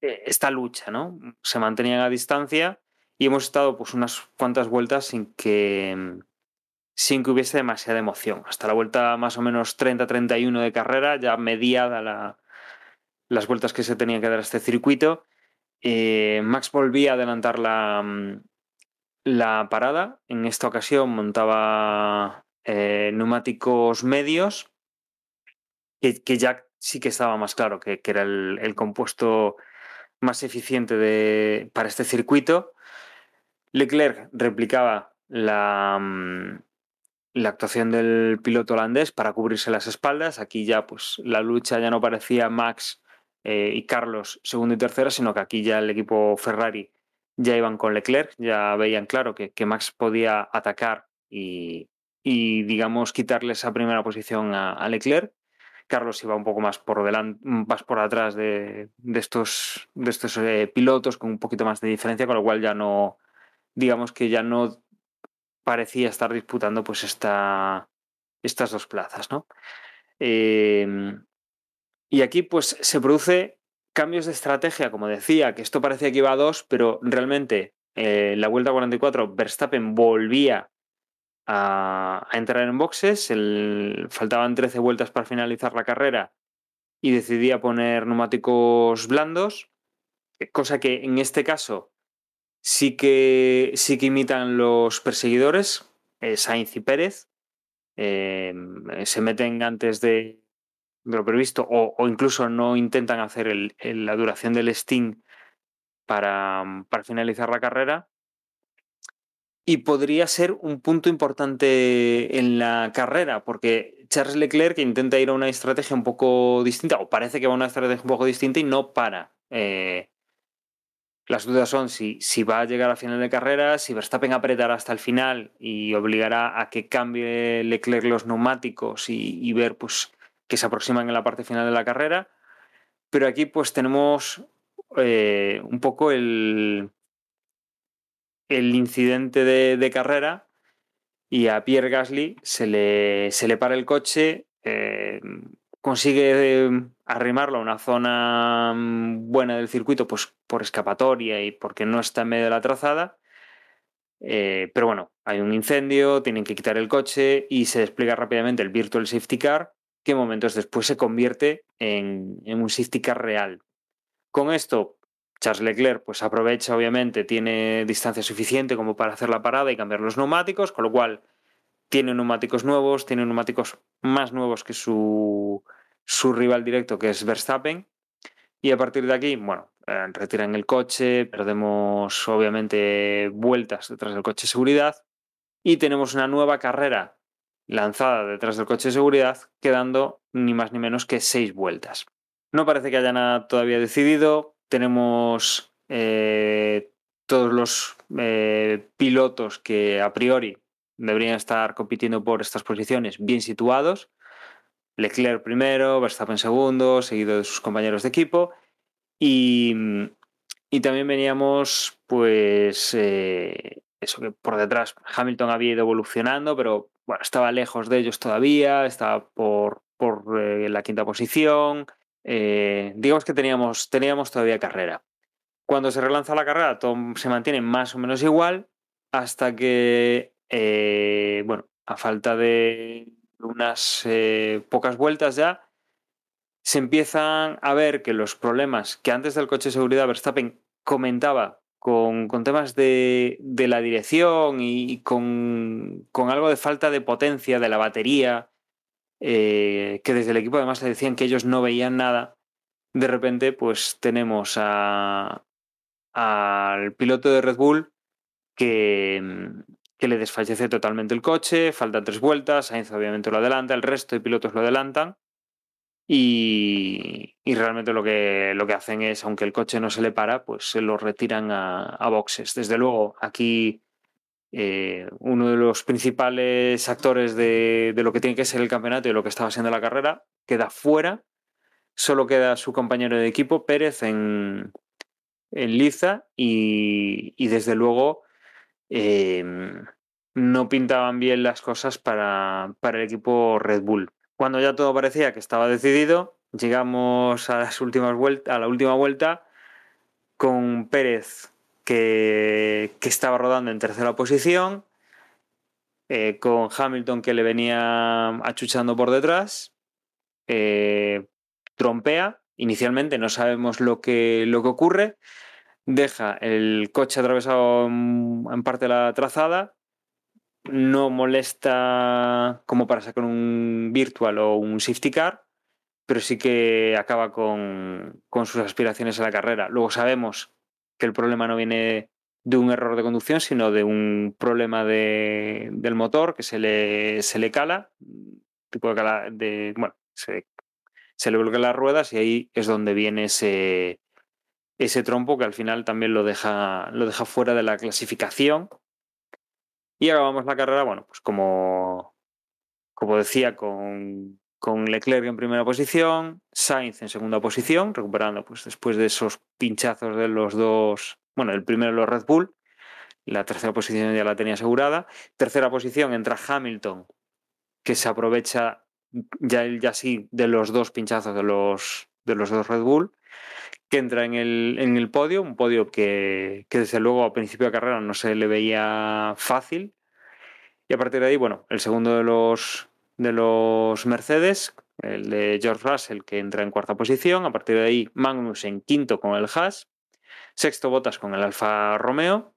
e, esta lucha, ¿no? Se mantenían a distancia y hemos estado pues unas cuantas vueltas sin que sin que hubiese demasiada emoción. Hasta la vuelta más o menos 30-31 de carrera, ya mediada la, las vueltas que se tenían que dar a este circuito, eh, Max volvía a adelantar la, mm, la parada. En esta ocasión montaba eh, neumáticos medios, que, que, ya sí que estaba más claro que, que era el, el, compuesto más eficiente de, para este circuito. Leclerc replicaba la, mm, la actuación del piloto holandés para cubrirse las espaldas. Aquí ya pues la lucha ya no parecía Max eh, y Carlos segundo y tercera, sino que aquí ya el equipo Ferrari ya iban con Leclerc, ya veían claro que, que Max podía atacar y, y, digamos, quitarle esa primera posición a, Leclerc. Carlos iba un poco más por delante, más por atrás de, de estos, de estos eh, pilotos con un poquito más de diferencia, con lo cual ya no, digamos que ya no parecía estar disputando pues esta, estas dos plazas, ¿no? Eh, y aquí pues se produce cambios de estrategia, como decía, que esto parecía que iba a dos, pero realmente eh, la vuelta 44 Verstappen volvía a, entrar en boxes, faltaban 13 vueltas para finalizar la carrera y decidía poner neumáticos blandos, cosa que en este caso sí que, sí que imitan los perseguidores, eh, Sainz y Pérez, eh, se meten antes de, de lo previsto o, incluso no intentan hacer la duración del Sting para, para, finalizar la carrera. Y podría ser un punto importante en la carrera, porque Charles Leclerc intenta ir a una estrategia un poco distinta, o parece que va a una estrategia un poco distinta y no para. Eh, las dudas son si, si, va a llegar a final de carrera, si Verstappen apretará hasta el final y obligará a que cambie Leclerc los neumáticos y, y ver pues, que se aproximan en la parte final de la carrera. Pero aquí pues tenemos eh, un poco el, incidente de, carrera y a Pierre Gasly se le, se le para el coche, eh, consigue arrimarlo a una zona mm, buena del circuito pues por escapatoria y porque no está en medio de la trazada. Eh, pero bueno, hay un incendio, tienen que quitar el coche y se despliega rápidamente el Virtual Safety Car que momentos después se convierte en, un safety real. Con esto, Charles Leclerc pues aprovecha, obviamente, tiene distancia suficiente como para hacer la parada y cambiar los neumáticos, con lo cual tiene neumáticos nuevos, tiene neumáticos más nuevos que su, su rival directo, que es Verstappen. Y a partir de aquí, bueno, eh, retiran el coche, perdemos obviamente vueltas detrás del coche de seguridad y tenemos una nueva carrera lanzada detrás del coche de seguridad, quedando ni más ni menos que seis vueltas. No parece que haya nada todavía decidido. Tenemos eh, todos los eh, pilotos que a priori deberían estar compitiendo por estas posiciones bien situados. Leclerc primero, Verstappen segundo, seguido de sus compañeros de equipo. Y, y también veníamos, pues, eh, eso que por detrás Hamilton había ido evolucionando, pero bueno, estaba lejos de ellos todavía, estaba por, por eh, la quinta posición. Eh, digamos que teníamos, teníamos todavía carrera. Cuando se relanza la carrera, todo se mantiene más o menos igual, hasta que, eh, bueno, a falta de unas pocas vueltas ya, se empiezan a ver que los problemas que antes del coche de seguridad Verstappen comentaba con, temas de, la dirección y con, algo de falta de potencia de la batería, eh, que desde el equipo además le decían que ellos no veían nada, de repente pues tenemos al piloto de Red Bull que, que le desfallece totalmente el coche, faltan tres vueltas, Sainz obviamente lo adelanta, el resto de pilotos lo adelantan y, realmente lo que, lo que hacen es, aunque el coche no se le para, pues se lo retiran a, a boxes. Desde luego, aquí eh, uno de los principales actores de, de, lo que tiene que ser el campeonato y lo que estaba siendo la carrera queda fuera. Solo queda su compañero de equipo, Pérez, en, en Liza y, y desde luego eh, no pintaban bien las cosas para, para, el equipo Red Bull. Cuando ya todo parecía que estaba decidido, llegamos a, las últimas vueltas, a la última vuelta con Pérez que, que estaba rodando en tercera posición, eh, con Hamilton que le venía achuchando por detrás, eh, trompea, inicialmente no sabemos lo que, lo que ocurre, deja el coche atravesado en parte de la trazada, no molesta como para sacar un virtual o un safety car, pero sí que acaba con, con, sus aspiraciones a la carrera. Luego sabemos que el problema no viene de un error de conducción, sino de un problema de, del motor que se le, se le cala, tipo de, cala, de bueno, se, le bloquean las ruedas y ahí es donde viene ese, ese trompo que al final también lo deja, lo deja fuera de la clasificación. Y acabamos la carrera, bueno, pues como, como decía, con, con Leclerc en primera posición, Sainz en segunda posición, recuperando pues después de esos pinchazos de los dos, bueno, el primero los Red Bull, la tercera posición ya la tenía asegurada. Tercera posición entra Hamilton, que se aprovecha ya, ya sí de los dos pinchazos de los, de los dos Red Bull que entra en el, en el podio, un podio que, que, desde luego a principio de carrera no se le veía fácil. Y a partir de ahí, bueno, el segundo de los, de los Mercedes, el de George Russell, que entra en cuarta posición. A partir de ahí, Magnus en quinto con el Haas. Sexto, Botas con el Alfa Romeo.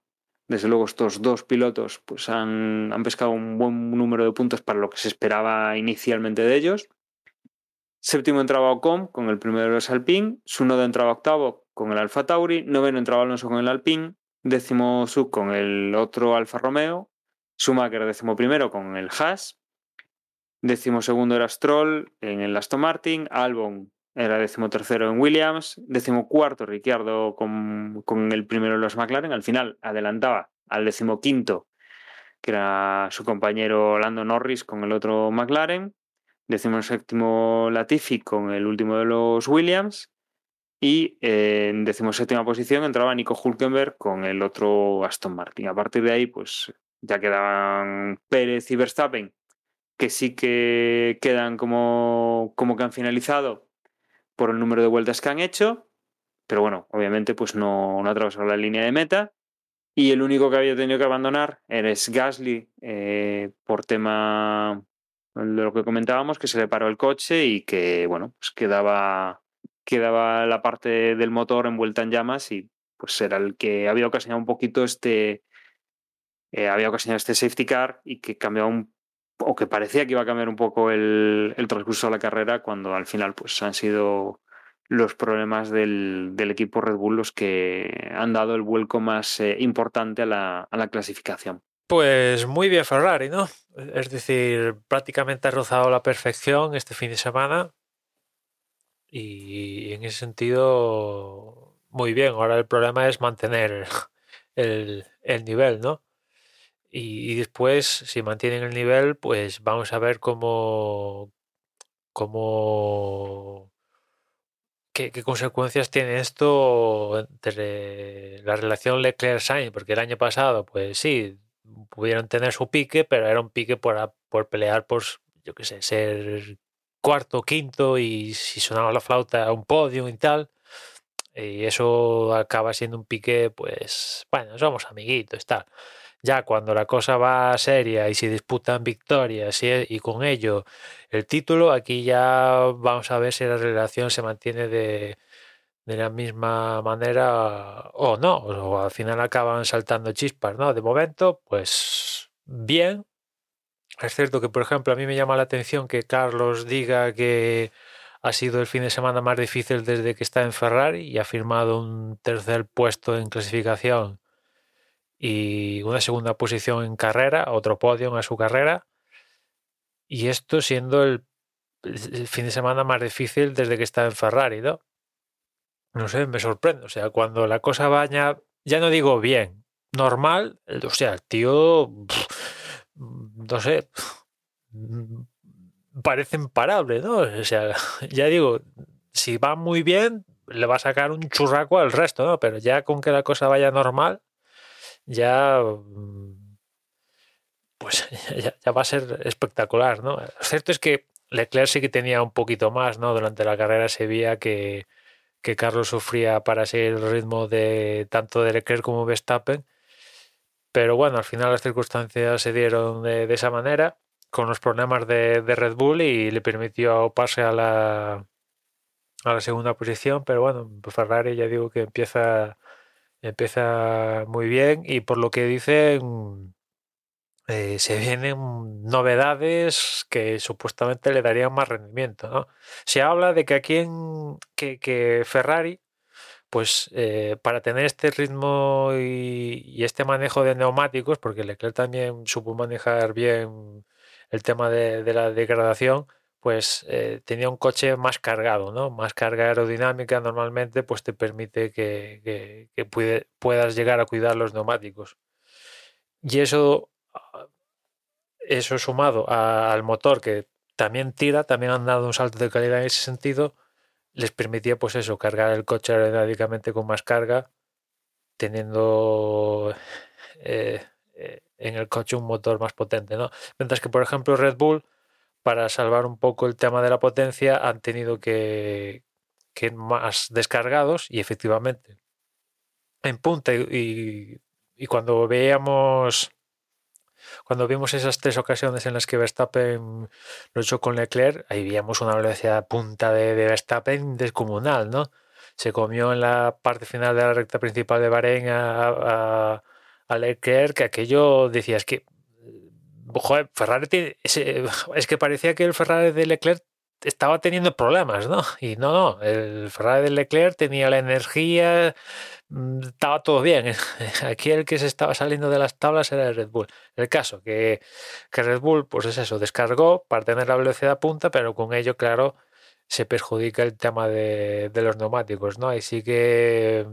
Desde luego, estos dos pilotos pues, han, han pescado un buen número de puntos para lo que se esperaba inicialmente de ellos. Séptimo entraba Ocon con el primero de los Alpine, Sunoda entraba octavo con el Alfa Tauri, noveno entraba Alonso con el Alpine, décimo Sub con el otro Alfa Romeo, Schumacher décimo primero con el Haas, décimo segundo era Stroll en el Aston Martin, Albon era décimo tercero en Williams, décimo cuarto Ricciardo con, con el primero de los McLaren, al final adelantaba al décimo quinto que era su compañero Lando Norris con el otro McLaren, séptimo Latifi con el último de los Williams y en decimoséptima posición entraba Nico Hulkenberg con el otro Aston Martin. A partir de ahí, pues ya quedaban Pérez y Verstappen, que sí que quedan como, como que han finalizado por el número de vueltas que han hecho, pero bueno, obviamente pues no, no atravesaron la línea de meta. Y el único que había tenido que abandonar es Gasly eh, por tema lo que comentábamos, que se le paró el coche y que, bueno, pues quedaba, quedaba la parte del motor envuelta en llamas y pues era el que había ocasionado un poquito este, eh, había ocasionado este safety car y que cambiaba un, o que parecía que iba a cambiar un poco el, el transcurso de la carrera cuando al final pues han sido los problemas del, del, equipo Red Bull los que han dado el vuelco más eh, importante a la, a la clasificación. Pues muy bien Ferrari, ¿no? Es decir, prácticamente ha rozado la perfección este fin de semana. Y en ese sentido, muy bien. Ahora el problema es mantener <laughs> el, el nivel, ¿no? Y, después, si mantienen el nivel, pues vamos a ver cómo, cómo ¿Qué, ¿Qué, consecuencias tiene esto entre la relación Leclerc-Sainz? Porque el año pasado, pues sí, pudieron tener su pique, pero era un pique por, por pelear por, yo qué sé, ser cuarto, quinto y si sonaba la flauta un podio y tal. Y eso acaba siendo un pique, pues, bueno, somos amiguitos, tal. Ya cuando la cosa va seria y se disputan victorias y, y con ello el título, aquí ya vamos a ver si la relación se mantiene de, de la misma manera o no, o al final acaban saltando chispas, ¿no? De momento, pues bien. Es cierto que, por ejemplo, a mí me llama la atención que Carlos diga que ha sido el fin de semana más difícil desde que está en Ferrari y ha firmado un tercer puesto en clasificación y una segunda posición en carrera, otro podio en su carrera. Y esto siendo el, el fin de semana más difícil desde que está en Ferrari, ¿no? No sé, me sorprende. O sea, cuando la cosa vaya, ya no digo bien, normal, o sea, el tío, no sé, parece imparable, ¿no? O sea, <laughs> ya digo, si va muy bien, le va a sacar un churraco al resto, ¿no? Pero ya con que la cosa vaya normal, ya pues <laughs> ya, ya va a ser espectacular, ¿no? Lo cierto es que Leclerc sí que tenía un poquito más, ¿no? Durante la carrera se veía que, que Carlos sufría para seguir el ritmo de tanto de Leclerc como Verstappen. Pero bueno, al final las circunstancias se dieron de, esa manera, con los problemas de, de, Red Bull y le permitió pasar a la, a la segunda posición. Pero bueno, Ferrari ya digo que empieza, empieza muy bien y por lo que dicen eh, se vienen novedades que supuestamente le darían más rendimiento. ¿no? Se habla de que aquí en que, Ferrari, pues eh, para tener este ritmo y, este manejo de neumáticos, porque Leclerc también supo manejar bien el tema de, la degradación, pues eh, tenía un coche más cargado, ¿no? Más carga aerodinámica normalmente, pues te permite que, puedas llegar a cuidar los neumáticos. Y eso eso sumado al motor que también tira, también han dado un salto de calidad en ese sentido, les permitía pues eso, cargar el coche aerodinámicamente con más carga, teniendo eh, eh, en el coche un motor más potente, ¿no? Mientras que, por ejemplo, Red Bull, para salvar un poco el tema de la potencia, han tenido que, que ir más descargados y efectivamente en punta y, y, y cuando veíamos cuando vimos esas tres ocasiones en las que Verstappen luchó con Leclerc, ahí veíamos una velocidad punta de, Verstappen descomunal, ¿no? Se comió en la parte final de la recta principal de Bahrein a, Leclerc, que aquello decía, es que, joder, Ferrari tiene, es que parecía que el Ferrari de Leclerc estaba teniendo problemas, ¿no? Y no, no, el Ferrari de Leclerc tenía la energía, estaba todo bien. <laughs> Aquí el que se estaba saliendo de las tablas era el Red Bull. El caso que, que Red Bull, pues es eso, descargó para tener la velocidad punta, pero con ello, claro, se perjudica el tema de, de los neumáticos, ¿no? Y sí que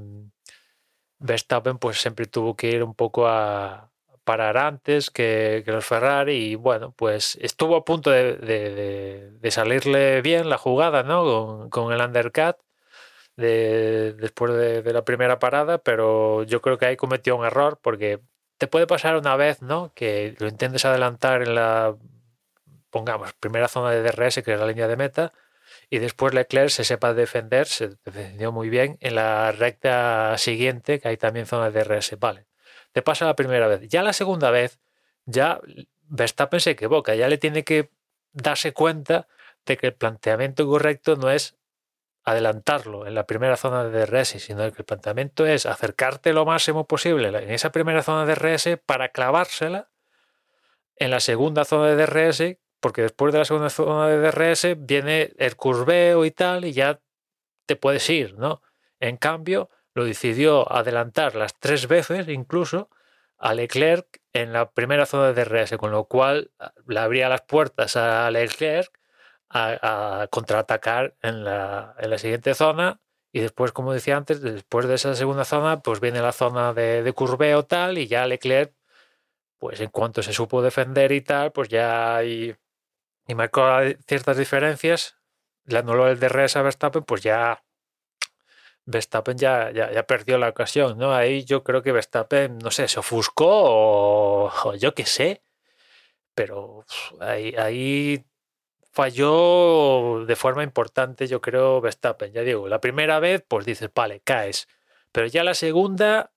Verstappen pues siempre tuvo que ir un poco a, parar antes que, que, los Ferrari y bueno, pues estuvo a punto de, salirle bien la jugada, ¿no? Con, con el undercut de, después de, la primera parada, pero yo creo que ahí cometió un error porque te puede pasar una vez, ¿no? Que lo intentes adelantar en la, pongamos, primera zona de DRS, que es la línea de meta, y después Leclerc se sepa defender, se defendió muy bien en la recta siguiente, que hay también zona de DRS, vale te pasa la primera vez. Ya la segunda vez, ya Verstappen se equivoca, ya le tiene que darse cuenta de que el planteamiento correcto no es adelantarlo en la primera zona de DRS, sino que el planteamiento es acercarte lo máximo posible en esa primera zona de DRS para clavársela en la segunda zona de DRS, porque después de la segunda zona de DRS viene el curveo y tal, y ya te puedes ir, ¿no? En cambio, lo decidió adelantar las tres veces incluso a Leclerc en la primera zona de DRS, con lo cual ah, le abría las puertas a Leclerc a, contraatacar en la, en la, siguiente zona. Y después, como decía antes, después de esa segunda zona, pues viene la zona de, de curveo tal y ya Leclerc, pues en cuanto se supo defender y tal, pues ya hay y marcó ciertas diferencias, le anuló el DRS a Verstappen, pues ya Verstappen ya, ya, ya, perdió la ocasión, ¿no? Ahí yo creo que Verstappen, no sé, se ofuscó o, yo qué sé, pero ahí, falló de forma importante, yo creo, Verstappen. Ya digo, la primera vez, pues dices, vale, caes, pero ya la segunda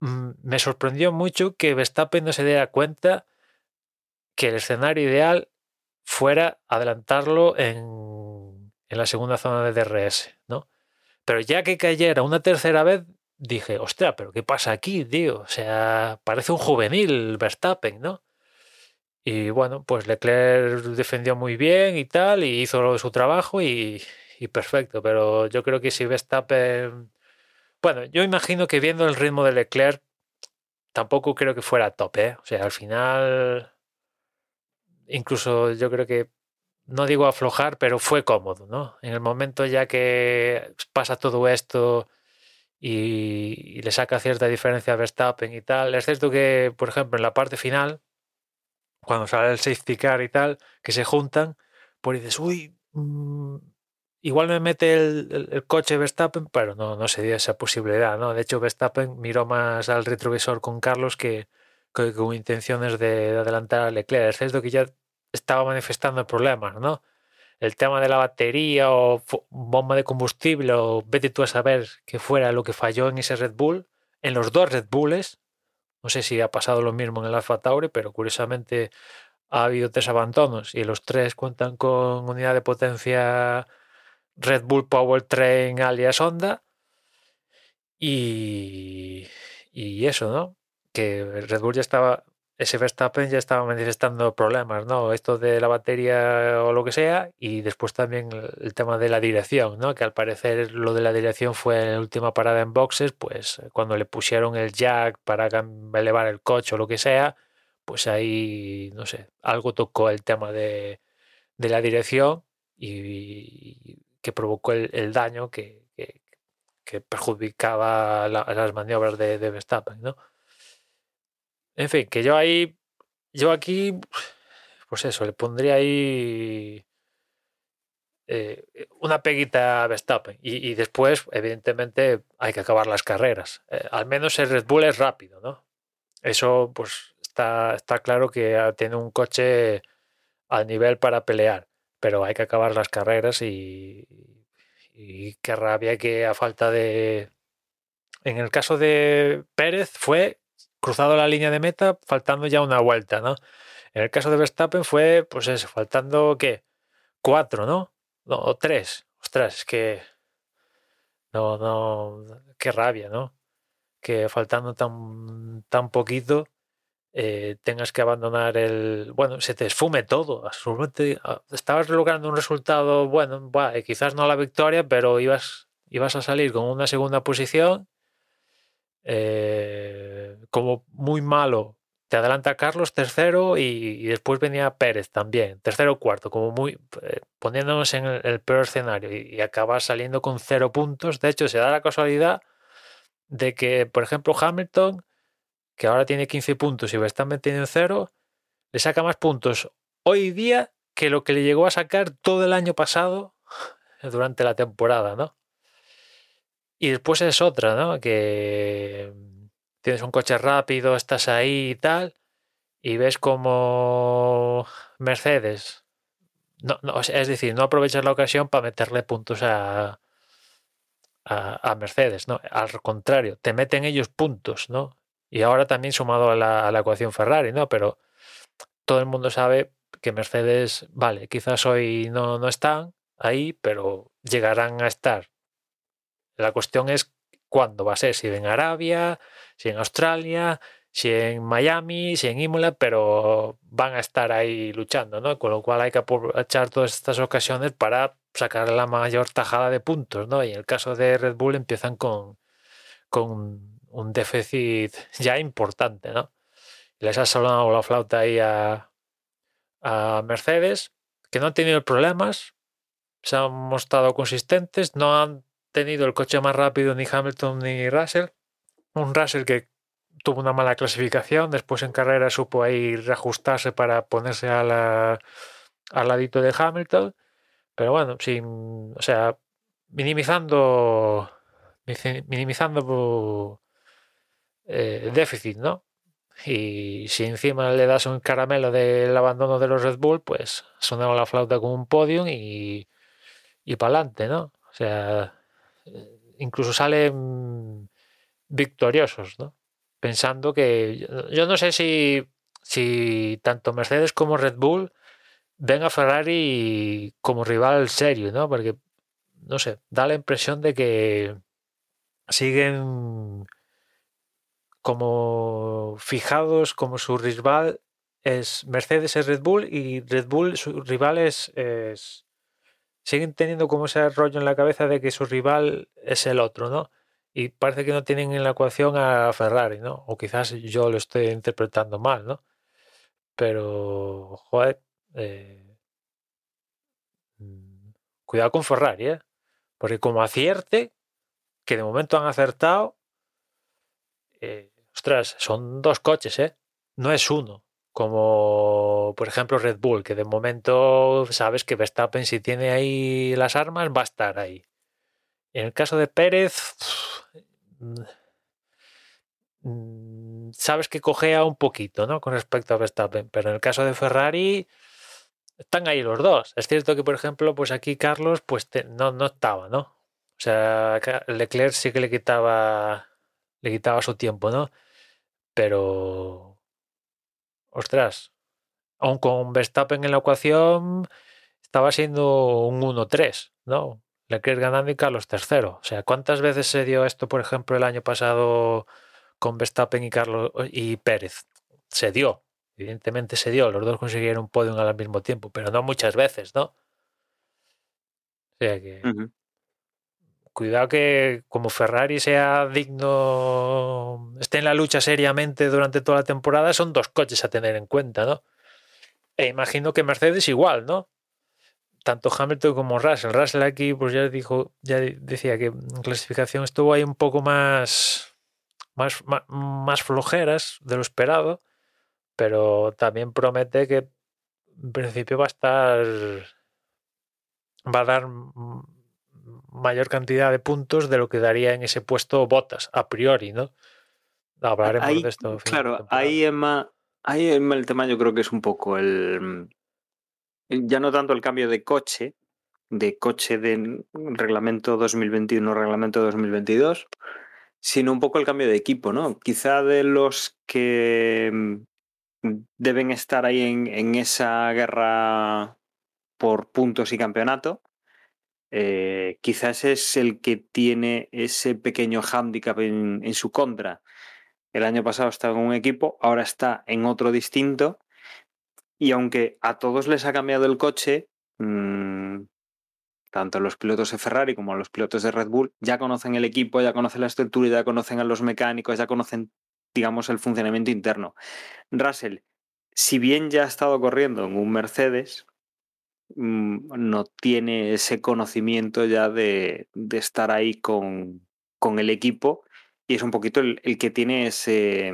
mmm, me sorprendió mucho que Verstappen no se diera cuenta que el escenario ideal fuera adelantarlo en, en la segunda zona de DRS, ¿no? Pero ya que cayera una tercera vez, dije, ostras, pero ¿qué pasa aquí, tío? O sea, parece un juvenil Verstappen, ¿no? Y bueno, pues Leclerc defendió muy bien y tal, y hizo su trabajo y, y perfecto. Pero yo creo que si Verstappen. Bueno, yo imagino que viendo el ritmo de Leclerc, tampoco creo que fuera top, ¿eh? O sea, al final. Incluso yo creo que no digo aflojar, pero fue cómodo, ¿no? En el momento ya que pasa todo esto y, le saca cierta diferencia a Verstappen y tal, es cierto que, por ejemplo, en la parte final, cuando sale el safety car y tal, que se juntan, pues dices, uy, mmm, igual me mete el, coche Verstappen, pero no, no se dio esa posibilidad, ¿no? De hecho, Verstappen miró más al retrovisor con Carlos que, que con intenciones de, de adelantar a Leclerc. Es cierto que ya estaba manifestando problemas, ¿no? El tema de la batería o bomba de combustible o vete tú a saber qué fuera lo que falló en ese Red Bull, en los dos Red Bulls, no sé si ha pasado lo mismo en el Alfa Tauri, pero curiosamente ha habido tres abandonos y los tres cuentan con unidad de potencia Red Bull Powertrain alias Honda y, y eso, ¿no? Que Red Bull ya estaba ese Verstappen ya estaba manifestando problemas, ¿no? Esto de la batería o lo que sea, y después también el tema de la dirección, ¿no? Que al parecer lo de la dirección fue en la última parada en boxes, pues cuando le pusieron el jack para elevar el coche o lo que sea, pues ahí, no sé, algo tocó el tema de, la dirección y, que provocó el, daño que, que, perjudicaba la, las maniobras de, de Verstappen, ¿no? En fin, que yo ahí, yo aquí, pues eso, le pondría ahí eh, una peguita a Verstappen. Y, después, evidentemente, hay que acabar las carreras. Eh, al menos el Red Bull es rápido, ¿no? Eso, pues, está, está claro que tiene un coche al nivel para pelear. Pero hay que acabar las carreras y, y qué rabia que a falta de... En el caso de Pérez fue cruzado la línea de meta faltando ya una vuelta, ¿no? En el caso de Verstappen fue, pues eso, faltando, ¿qué? Cuatro, ¿no? No, o tres. Ostras, es que... No, no... Qué rabia, ¿no? Que faltando tan, tan poquito eh, tengas que abandonar el... Bueno, se te esfume todo. Absolutamente, estabas logrando un resultado, bueno, bah, quizás no la victoria, pero ibas, ibas a salir con una segunda posición eh, como muy malo. Te adelanta Carlos tercero y, después venía Pérez también, tercero cuarto, como muy eh, poniéndonos en el, peor escenario y, y, saliendo con cero puntos. De hecho, se da la casualidad de que, por ejemplo, Hamilton, que ahora tiene 15 puntos y Verstappen tiene cero, le saca más puntos hoy día que lo que le llegó a sacar todo el año pasado <laughs> durante la temporada, ¿no? Y después es otra, ¿no? Que tienes un coche rápido, estás ahí y tal, y ves como Mercedes, no, no, es decir, no aprovechas la ocasión para meterle puntos a, a, a, Mercedes, ¿no? Al contrario, te meten ellos puntos, ¿no? Y ahora también sumado a la, a la ecuación Ferrari, ¿no? Pero todo el mundo sabe que Mercedes, vale, quizás hoy no, no están ahí, pero llegarán a estar la cuestión es cuándo va a ser, si en Arabia, si en Australia, si en Miami, si en Imola, pero van a estar ahí luchando, ¿no? Con lo cual hay que aprovechar todas estas ocasiones para sacar la mayor tajada de puntos, ¿no? Y en el caso de Red Bull empiezan con, con un déficit ya importante, ¿no? Les ha sonado la flauta ahí a, a Mercedes, que no han tenido problemas, se han mostrado consistentes, no han tenido el coche más rápido ni Hamilton ni Russell. Un Russell que tuvo una mala clasificación, después en carrera supo ahí reajustarse para ponerse a la, al ladito de Hamilton, pero bueno, sin, o sea, minimizando, minimizando eh, déficit, ¿no? Y si encima le das un caramelo del abandono de los Red Bull, pues sonaba la flauta con un podium y, y para adelante, ¿no? O sea, incluso salen victoriosos, ¿no? Pensando que yo no sé si, si tanto Mercedes como Red Bull ven a Ferrari como rival serio, ¿no? Porque, no sé, da la impresión de que siguen como fijados como su rival es Mercedes es Red Bull y Red Bull su rival es, siguen teniendo como ese rollo en la cabeza de que su rival es el otro, ¿no? Y parece que no tienen en la ecuación a Ferrari, ¿no? O quizás yo lo estoy interpretando mal, ¿no? Pero, joder, eh, mm, cuidado con Ferrari, ¿eh? Porque como acierte, que de momento han acertado, eh, ostras, son dos coches, ¿eh? No es uno. Como por ejemplo Red Bull, que de momento sabes que Verstappen si tiene ahí las armas va a estar ahí. En el caso de Pérez, sabes que cogea un poquito, ¿no? Con respecto a Verstappen, pero en el caso de Ferrari están ahí los dos. Es cierto que, por ejemplo, pues aquí Carlos pues no, no estaba, ¿no? O sea, Leclerc sí que le quitaba le quitaba su tiempo, ¿no? Pero, ostras, aún con Verstappen en la ecuación, estaba siendo un 1-3, ¿no? Leclerc ganando y Carlos tercero. O sea, ¿cuántas veces se dio esto, por ejemplo, el año pasado con Verstappen y Carlos y Pérez? Se dio, evidentemente se dio. Los dos consiguieron un podium al mismo tiempo, pero no muchas veces, ¿no? O sea que cuidado que como Ferrari sea digno, esté en la lucha seriamente durante toda la temporada, son dos coches a tener en cuenta, ¿no? E imagino que Mercedes igual, ¿no? Tanto Hamilton como Russell. Russell aquí, pues ya dijo, ya decía que en clasificación estuvo ahí un poco más, más, más, más flojeras de lo esperado, pero también promete que en principio va a estar, va a dar mayor cantidad de puntos de lo que daría en ese puesto Botas, a priori, ¿no? Hablaremos de esto. Claro, ahí Emma, ahí el tema yo creo que es un poco el, ya no tanto el cambio de coche, de coche de reglamento 2021, reglamento 2022, sino un poco el cambio de equipo, ¿no? Quizá de los que mm, deben estar ahí en, en esa guerra por puntos y campeonato, eh, quizás es el que tiene ese pequeño hándicap en, su contra. El año pasado estaba en un equipo, ahora está en otro distinto. Y aunque a todos les ha cambiado el coche, mm, tanto los pilotos de Ferrari como los pilotos de Red Bull ya conocen el equipo, ya conocen la estructura, ya conocen a los mecánicos, ya conocen, digamos, el funcionamiento interno. Russell, si bien ya ha estado corriendo en un Mercedes, Mm, no tiene ese conocimiento ya de, estar ahí con, el equipo y es un poquito el, que tiene ese,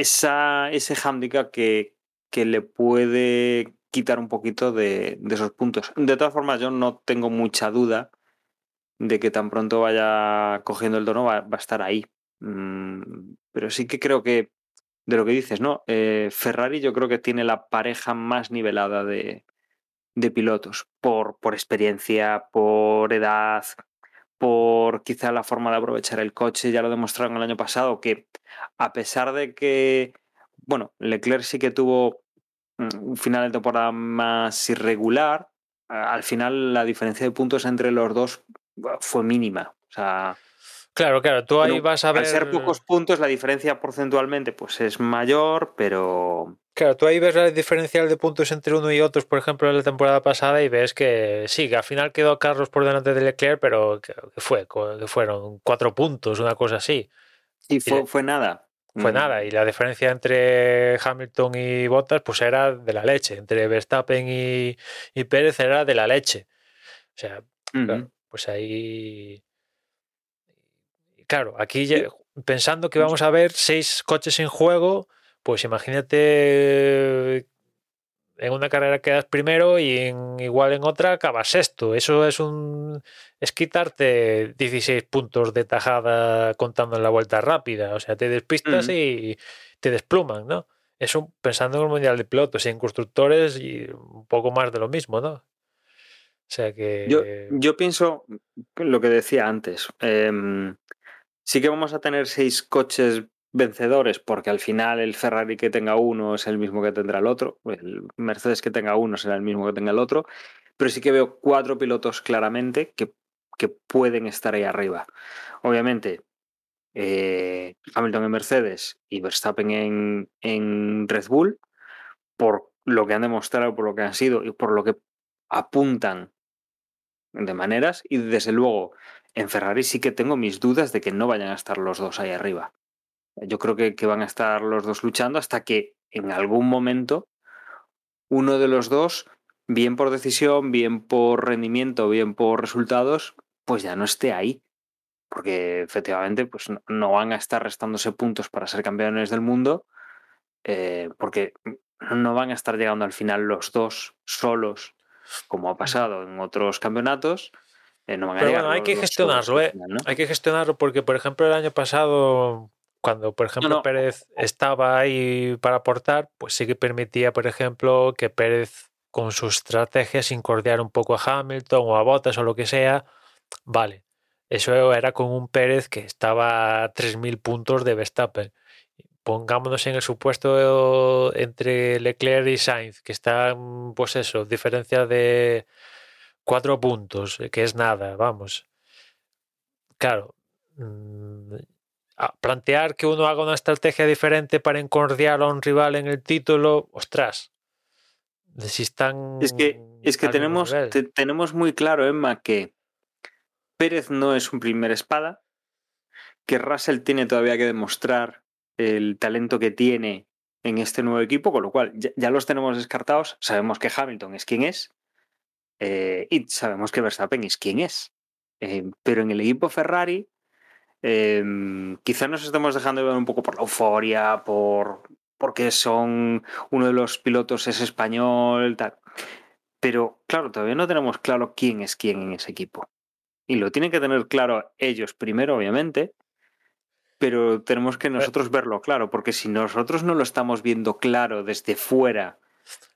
esa, ese handicap que, que le puede quitar un poquito de, esos puntos. De todas formas, yo no tengo mucha duda de que tan pronto vaya cogiendo el tono va, va a estar ahí. Mm, pero sí que creo que de lo que dices, ¿no? Eh, Ferrari yo creo que tiene la pareja más nivelada de, pilotos, por, por experiencia, por edad, por quizá la forma de aprovechar el coche, ya lo demostraron el año pasado, que a pesar de que, bueno, Leclerc sí que tuvo mm, un final de temporada más irregular, al final la diferencia de puntos entre los dos fue mínima. O sea, Claro, claro, tú ahí vas a ver. Al ser pocos puntos, la diferencia porcentualmente pues es mayor, pero. Claro, tú ahí ves la diferencial de puntos entre uno y otros, por ejemplo, en la temporada pasada, y ves que sí, que al final quedó Carlos por delante de Leclerc, pero que, fue, que fueron cuatro puntos, una cosa así. Y fue, fue nada. Fue mm. nada, y la diferencia entre Hamilton y Bottas, pues era de la leche. Entre Verstappen y, Pérez era de la leche. O sea, pues ahí claro, aquí pensando que vamos a ver seis coches en juego, pues imagínate en una carrera quedas primero y en, igual en otra acabas sexto. Eso es un es quitarte 16 puntos de tajada contando en la vuelta rápida. O sea, te despistas y te despluman, ¿no? Eso pensando en el Mundial de Pilotos y en constructores y un poco más de lo mismo, ¿no? O sea que... Yo, yo pienso lo que decía antes. em, sí que vamos a tener seis coches vencedores, porque al final el Ferrari que tenga uno es el mismo que tendrá el otro, el Mercedes que tenga uno será el mismo que tenga el otro, pero sí que veo cuatro pilotos claramente que, que pueden estar ahí arriba. Obviamente, eh, Hamilton en Mercedes y Verstappen en, en Red Bull, por lo que han demostrado, por lo que han sido y por lo que apuntan de maneras, y desde luego en Ferrari sí que tengo mis dudas de que no vayan a estar los dos ahí arriba. Yo creo que, que van a estar los dos luchando hasta que en algún momento uno de los dos, bien por decisión, bien por rendimiento, bien por resultados, pues ya no esté ahí. Porque efectivamente pues no, no van a estar restándose puntos para ser campeones del mundo, eh, porque no van a estar llegando al final los dos solos, como ha pasado en otros campeonatos. eh, no van a Pero llegar bueno, hay los que gestionarlo, ¿eh? final, ¿no? Hay que gestionarlo porque, por ejemplo, el año pasado, cuando, por ejemplo, no. Pérez estaba ahí para aportar, pues sí que permitía, por ejemplo, que Pérez con sus estrategias incordiara un poco a Hamilton o a Bottas o lo que sea. Vale, eso era con un Pérez que estaba a 3.000 puntos de Verstappen. Pongámonos en el supuesto entre Leclerc y Sainz, que están, pues eso, diferencia de cuatro puntos, que es nada, vamos. Claro, mm, plantear que uno haga una estrategia diferente para encordiar a un rival en el título, ostras, si están. Es que, es que tenemos, te- tenemos muy claro, Emma, que Pérez no es un primer espada, que Russell tiene todavía que demostrar el talento que tiene en este nuevo equipo, con lo cual ya, ya los tenemos descartados. Sabemos que Hamilton es quien es eh, y sabemos que Verstappen es quien es. Eh, pero en el equipo Ferrari, eh, quizá nos estemos dejando llevar un poco por la euforia, por porque son uno de los pilotos es español, tal. Pero claro, todavía no tenemos claro quién es quién en ese equipo. Y lo tienen que tener claro ellos primero, obviamente, pero tenemos que nosotros verlo claro, porque si nosotros no lo estamos viendo claro desde fuera,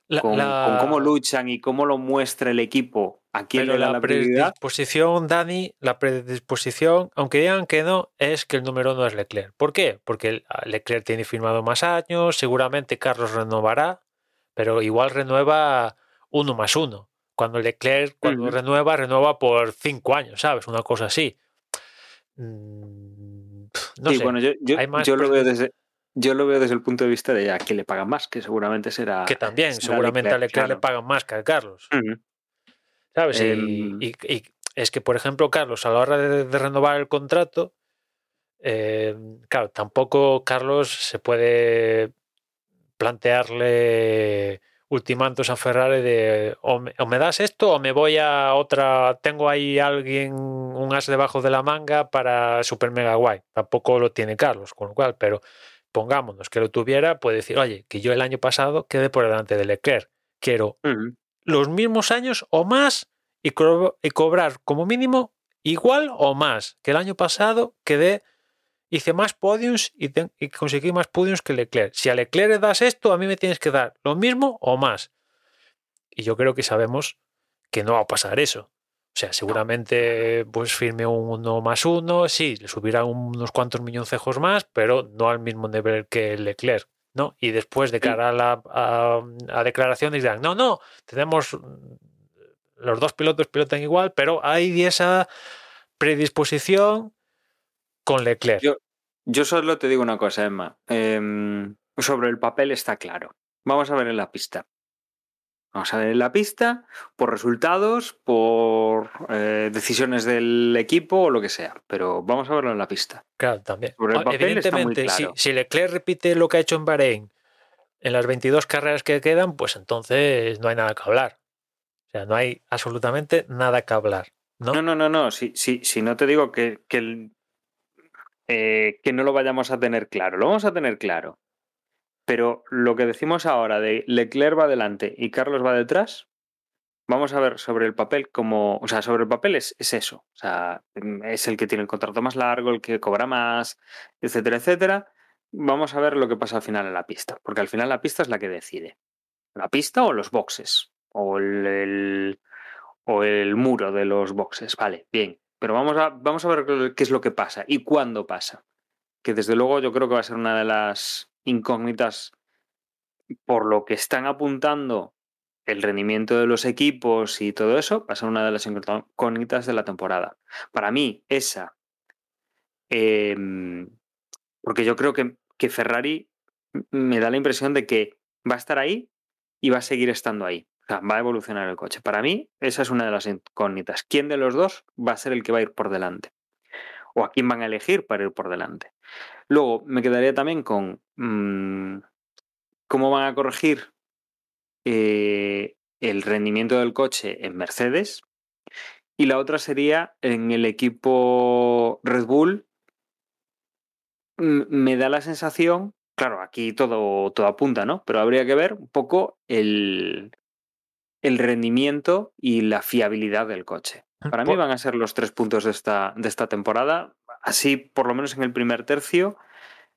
La- con, la- con cómo luchan y cómo lo muestra el equipo, a quién Pero le da la predisposición, Dani, la predisposición, aunque digan que no, es que el número uno es Leclerc. ¿Por qué? Porque Leclerc tiene firmado más años, seguramente Carlos renovará, pero igual renueva uno más uno. Cuando Leclerc, cuando renueva, renueva por cinco años, ¿sabes? Una cosa así. Mm, No sí, sé, bueno, yo, yo- yo lo veo desde, yo lo veo desde el punto de vista de a quién le pagan más, que seguramente será. que también, será seguramente a Leclerc le pagan más que a Carlos. Ujú. ¿Sabes? Y- Em, y, y es que, por ejemplo, Carlos, a la hora de, de renovar el contrato, eh, claro, tampoco Carlos se puede plantearle ultimantos a Ferrari de o me, o me das esto o me voy a otra, tengo ahí alguien, un as debajo de la manga para Super Mega Guay. Tampoco lo tiene Carlos, con lo cual, pero pongámonos que lo tuviera, puede decir, oye, que yo el año pasado quedé por delante de Leclerc, quiero. Los mismos años o más y, cobrar como mínimo igual o más que el año pasado quedé hice más podiums y, y conseguí más podiums que Leclerc. Si a Leclerc le das esto, a mí me tienes que dar lo mismo o más. Y yo creo que sabemos que no va a pasar eso. O sea, seguramente pues firme un uno más uno, sí, le subirán unos cuantos milloncejos más, pero no al mismo nivel que Leclerc. ¿No? Y después de cara a la a, a declaraciones dirán, no, no, tenemos mm, los dos pilotos pilotan igual, pero hay esa predisposición con Leclerc. Yo- Yo solo te digo una cosa, Emma. Em, sobre el papel está claro. Vamos a ver en la pista. Vamos a ver en la pista por resultados, por eh, decisiones del equipo o lo que sea. Pero vamos a verlo en la pista. Claro, también. Sobre el Ah, papel está muy Evidentemente, si, Leclerc repite lo que ha hecho en Bahrein en las 22 carreras que quedan, pues entonces no hay nada que hablar. O sea, no hay absolutamente nada que hablar. ¿no? No, no, no, no. Si, si, si no te digo que, que, el- eh, que no lo vayamos a tener claro. Lo vamos a tener claro. Pero lo que decimos ahora de Leclerc va adelante y Carlos va detrás, vamos a ver sobre el papel como, o sea, sobre el papel es, es, eso, o sea, es el que tiene el contrato más largo, el que cobra más, etcétera, etcétera. Vamos a ver lo que pasa al final en la pista, porque al final la pista es la que decide. La pista o los boxes, o el, el o el muro de los boxes, vale, bien. Pero vamos a, vamos a ver qué es lo que pasa y cuándo pasa. Que desde luego yo creo que va a ser una de las incógnitas por lo que están apuntando el rendimiento de los equipos y todo eso, va a ser una de las incógnitas de la temporada. Para mí, esa. Eh, porque yo creo que, que Ferrari me da la impresión de que va a estar ahí y va a seguir estando ahí. O sea, va a evolucionar el coche. Para mí, esa es una de las incógnitas. ¿Quién de los dos va a ser el que va a ir por delante? ¿O a quién van a elegir para ir por delante? Luego, me quedaría también con mmm, cómo van a corregir eh, el rendimiento del coche en Mercedes. Y la otra sería en el equipo Red Bull. Me da la sensación, claro, aquí todo, todo apunta, ¿no? Pero habría que ver un poco el, el rendimiento y la fiabilidad del coche. Para mí van a ser los tres puntos de esta, de esta temporada, así por lo menos en el primer tercio,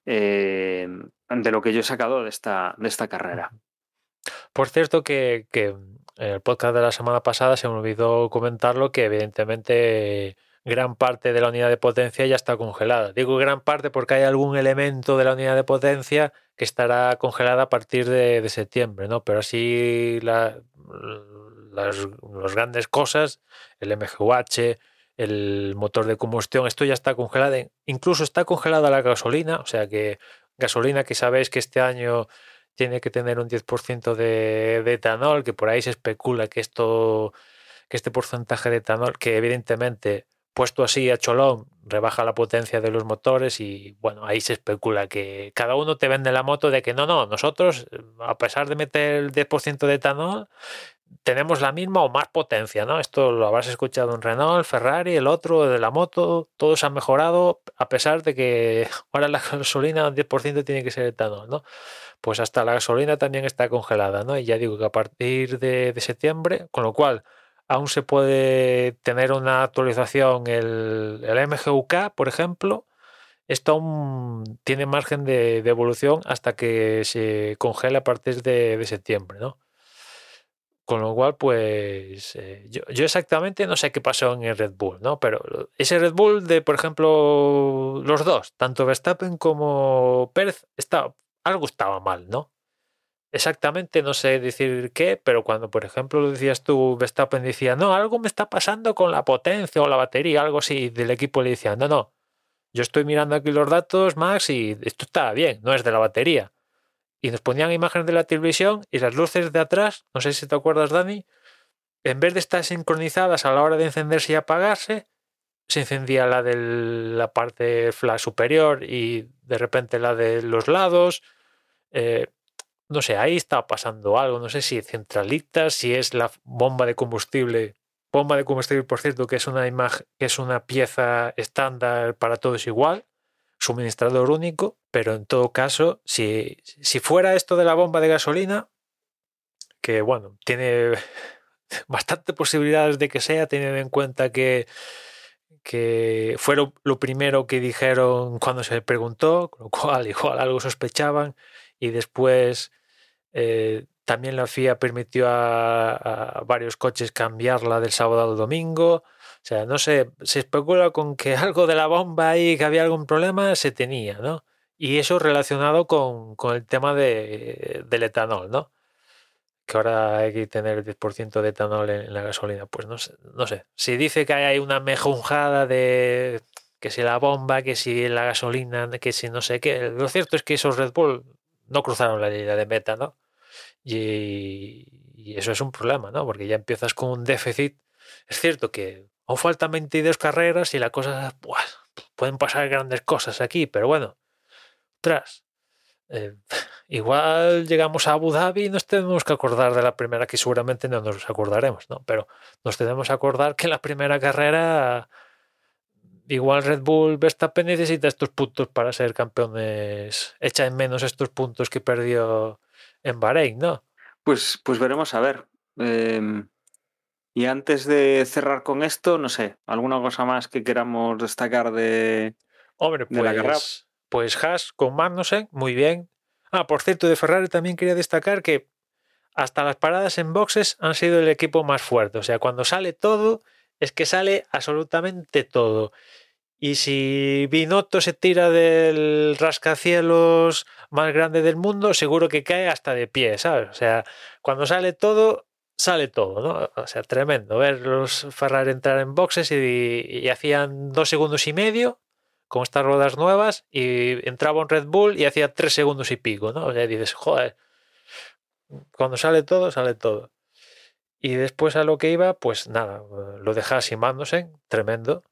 eh, de lo que yo he sacado de esta, de esta carrera. Por cierto que, que, en el podcast de la semana pasada se me olvidó comentarlo que evidentemente gran parte de la unidad de potencia ya está congelada. Digo gran parte porque hay algún elemento de la unidad de potencia que estará congelada a partir de, de septiembre, ¿no? Pero así la, las, las, grandes cosas, el MGUH, el motor de combustión, esto ya está congelado, incluso está congelada la gasolina, o sea que gasolina que sabéis que este año tiene que tener un 10% de, de, etanol, que por ahí se especula que esto que este porcentaje de etanol, que evidentemente puesto así a cholón, rebaja la potencia de los motores y bueno, ahí se especula que cada uno te vende la moto de que no, no, nosotros, a pesar de meter el 10% de etanol, tenemos la misma o más potencia, ¿no? Esto lo habrás escuchado en Renault, Ferrari, el otro de la moto, todos han mejorado a pesar de que <laughs> ahora la gasolina un 10% tiene que ser etanol, ¿no? Pues hasta la gasolina también está congelada, ¿no? Y ya digo que a partir de, septiembre, con lo cual aún se puede tener una actualización el, el MGUK, por ejemplo. Esto aún tiene margen de, de, evolución hasta que se congele a partir de, de septiembre, ¿no? Con lo cual, pues eh, yo, yo, exactamente no sé qué pasó en el Red Bull, ¿no? Pero ese Red Bull de, por ejemplo, los dos, tanto Verstappen como Pérez, está, algo estaba mal, ¿no? exactamente no sé decir qué, pero cuando, por ejemplo, lo decías tú, Verstappen decía, no, algo me está pasando con la potencia o la batería, algo así, del equipo le decía, no, no, yo estoy mirando aquí los datos, Max, y esto está bien, no es de la batería. Y nos ponían imágenes de la televisión y las luces de atrás, no sé si te acuerdas, Dani, en vez de estar sincronizadas a la hora de encenderse y apagarse, se encendía la de la parte flash superior y de repente la de los lados. Eh, no sé, ahí está pasando algo, no sé si centralitas, si es la bomba de combustible, bomba de combustible, por cierto, que es una imagen, que es una pieza estándar para todos igual, suministrador único, pero en todo caso, si, si fuera esto de la bomba de gasolina, que bueno, tiene <laughs> bastante posibilidades de que sea, teniendo en cuenta que que fue lo, primero que dijeron cuando se preguntó, con lo cual <laughs> igual algo sospechaban, y después eh, también la FIA permitió a, a, varios coches cambiarla del sábado al domingo. O sea, no sé, se especula con que <laughs> algo de la bomba ahí, que había algún problema, se tenía, ¿no? Y eso relacionado con, con el tema de, del etanol, ¿no? Que ahora hay que tener el 10% de etanol en, la gasolina. Pues no sé, no sé. Si dice que hay una mejunjada de que si la bomba, que si la gasolina, que si no sé qué. Lo cierto es que esos Red Bull no cruzaron la línea de meta, ¿no? Y, y, eso es un problema, ¿no? Porque ya empiezas con un déficit. Es cierto que aún faltan 22 carreras y la cosa, pueden pasar grandes cosas aquí, pero bueno, tras. Eh, <laughs> igual llegamos a Abu Dhabi y nos tenemos que acordar de la primera, que seguramente no nos acordaremos, ¿no? Pero nos tenemos que acordar que la primera carrera igual Red Bull Verstappen necesita estos puntos para ser campeones. Echa en menos estos puntos que perdió en Bahrein, ¿no? Pues, pues veremos a ver. Em, y antes de cerrar con esto, no sé, ¿alguna cosa más que queramos destacar de, Hombre, de la carrera? pues, pues Haas con Magnussen, muy bien. Ah, por cierto, de Ferrari también quería destacar que hasta las paradas en boxes han sido el equipo más fuerte. O sea, cuando sale todo, es que sale absolutamente todo. Y si Binotto se tira del rascacielos más grande del mundo, seguro que cae hasta de pie, ¿sabes? O sea, cuando sale todo, sale todo, ¿no? O sea, tremendo. Ver los Ferrari entrar en boxes y, y hacían dos segundos y medio con estas ruedas nuevas y entraba un Red Bull y hacía tres segundos y pico, ¿no? O sea, dices, joder, cuando sale todo, sale todo. Y después a lo que iba, pues nada, lo deja simándose, tremendo.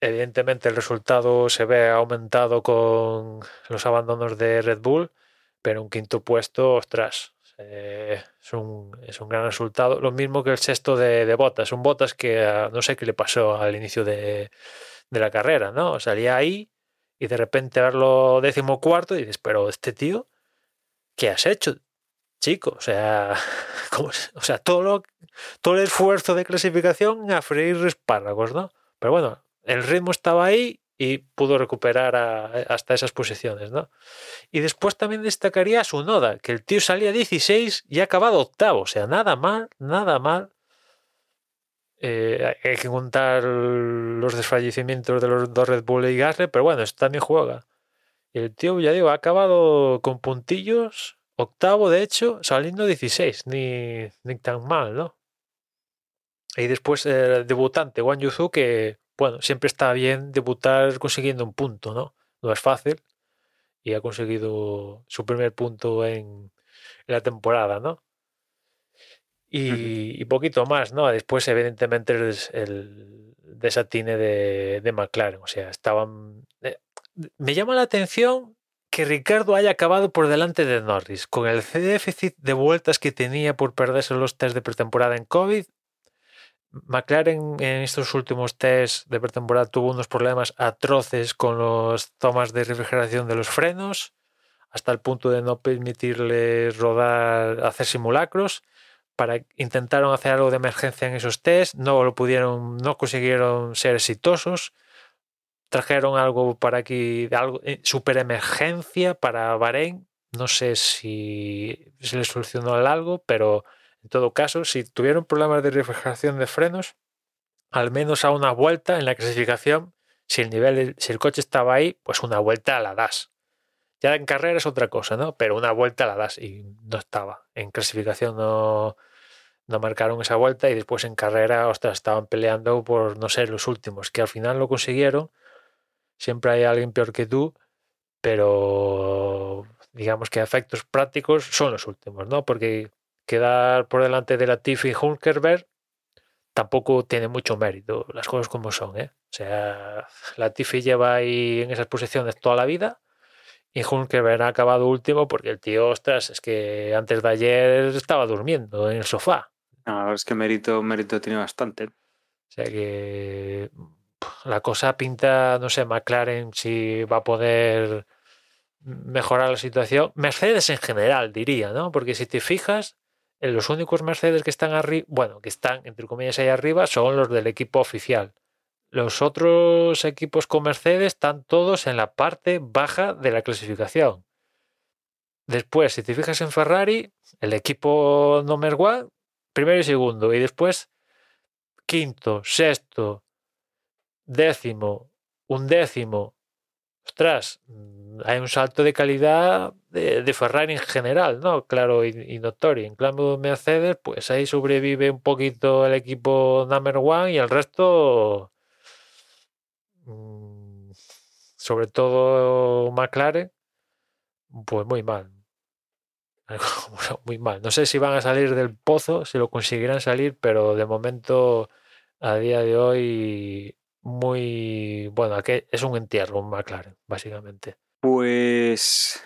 Evidentemente el resultado se ve aumentado con los abandonos de Red Bull, pero un quinto puesto, ostras, eh, es, un, es un gran resultado. Lo mismo que el sexto de, de Botas, un Botas que uh, no sé qué le pasó al inicio de, de la carrera, ¿no? Salía ahí y de repente verlo décimo cuarto y dices, pero este tío, ¿qué has hecho? chico, o sea, <laughs> ¿cómo, o sea todo, lo, todo el esfuerzo de clasificación a freír espárragos, ¿no? Pero bueno, el ritmo estaba ahí y pudo recuperar hasta esas posiciones, ¿no? Y después también destacaría a su Noda, que el tío salía 16 y ha acabado octavo, o sea, nada mal, nada mal. Eh, hay que contar los desfallecimientos de los dos Red Bull y Gasly, pero bueno, esto también juega. Y el tío, ya digo, ha acabado con puntillos octavo, de hecho, saliendo 16, ni, ni tan mal, ¿no? Y después el debutante, Wang Yuzu, que, bueno, siempre está bien debutar consiguiendo un punto, ¿no? No es fácil. Y ha conseguido su primer punto en, en la temporada, ¿no? Y, uh -huh. y, poquito más, ¿no? Después, evidentemente, el, el desatine de, de, McLaren. O sea, estaban. Eh, me llama la atención que Ricardo haya acabado por delante de Norris, con el déficit de vueltas que tenía por perderse los test de pretemporada en COVID. McLaren en estos últimos test de pretemporada tuvo unos problemas atroces con los tomas de refrigeración de los frenos, hasta el punto de no permitirle rodar, hacer simulacros. Para intentaron hacer algo de emergencia en esos test, no lo pudieron, no consiguieron ser exitosos trajeron algo para aquí, algo, eh, super emergencia para Bahrein. No sé si se les solucionó algo, pero en todo caso, si tuvieron problemas de refrigeración de frenos, al menos a una vuelta en la clasificación, si el nivel, si el coche estaba ahí, pues una vuelta la das. Ya en carrera es otra cosa, ¿no? Pero una vuelta la das y no estaba. En clasificación no, no marcaron esa vuelta y después en carrera, ostras, estaban peleando por no ser los últimos, que al final lo consiguieron siempre hay alguien peor que tú, pero digamos que a efectos prácticos son los últimos, ¿no? Porque quedar por delante de Latifi y Hulkerberg tampoco tiene mucho mérito, las cosas como son, ¿eh? O sea, Latifi lleva ahí en esas posiciones toda la vida y Hulkerberg ha acabado último porque el tío, ostras, es que antes de ayer estaba durmiendo en el sofá. No, es que mérito, mérito tiene bastante. O sea que la cosa pinta, no sé, McLaren si va a poder mejorar la situación. Mercedes en general, diría, ¿no? Porque si te fijas, los únicos Mercedes que están arriba, bueno, que están, entre comillas, ahí arriba, son los del equipo oficial. Los otros equipos con Mercedes están todos en la parte baja de la clasificación. Después, si te fijas en Ferrari, el equipo number one, primero y segundo, y después quinto, sexto, décimo, un décimo, ostras, hay un salto de calidad de, de Ferrari en general, ¿no? Claro y, y, notorio. En cambio, Mercedes, pues ahí sobrevive un poquito el equipo number one y el resto, mmm, sobre todo McLaren, pues muy mal. <laughs> Muy mal. No sé si van a salir del pozo, si lo conseguirán salir, pero de momento, a día de hoy, muy bueno, que es un entierro, un McLaren, básicamente. Pues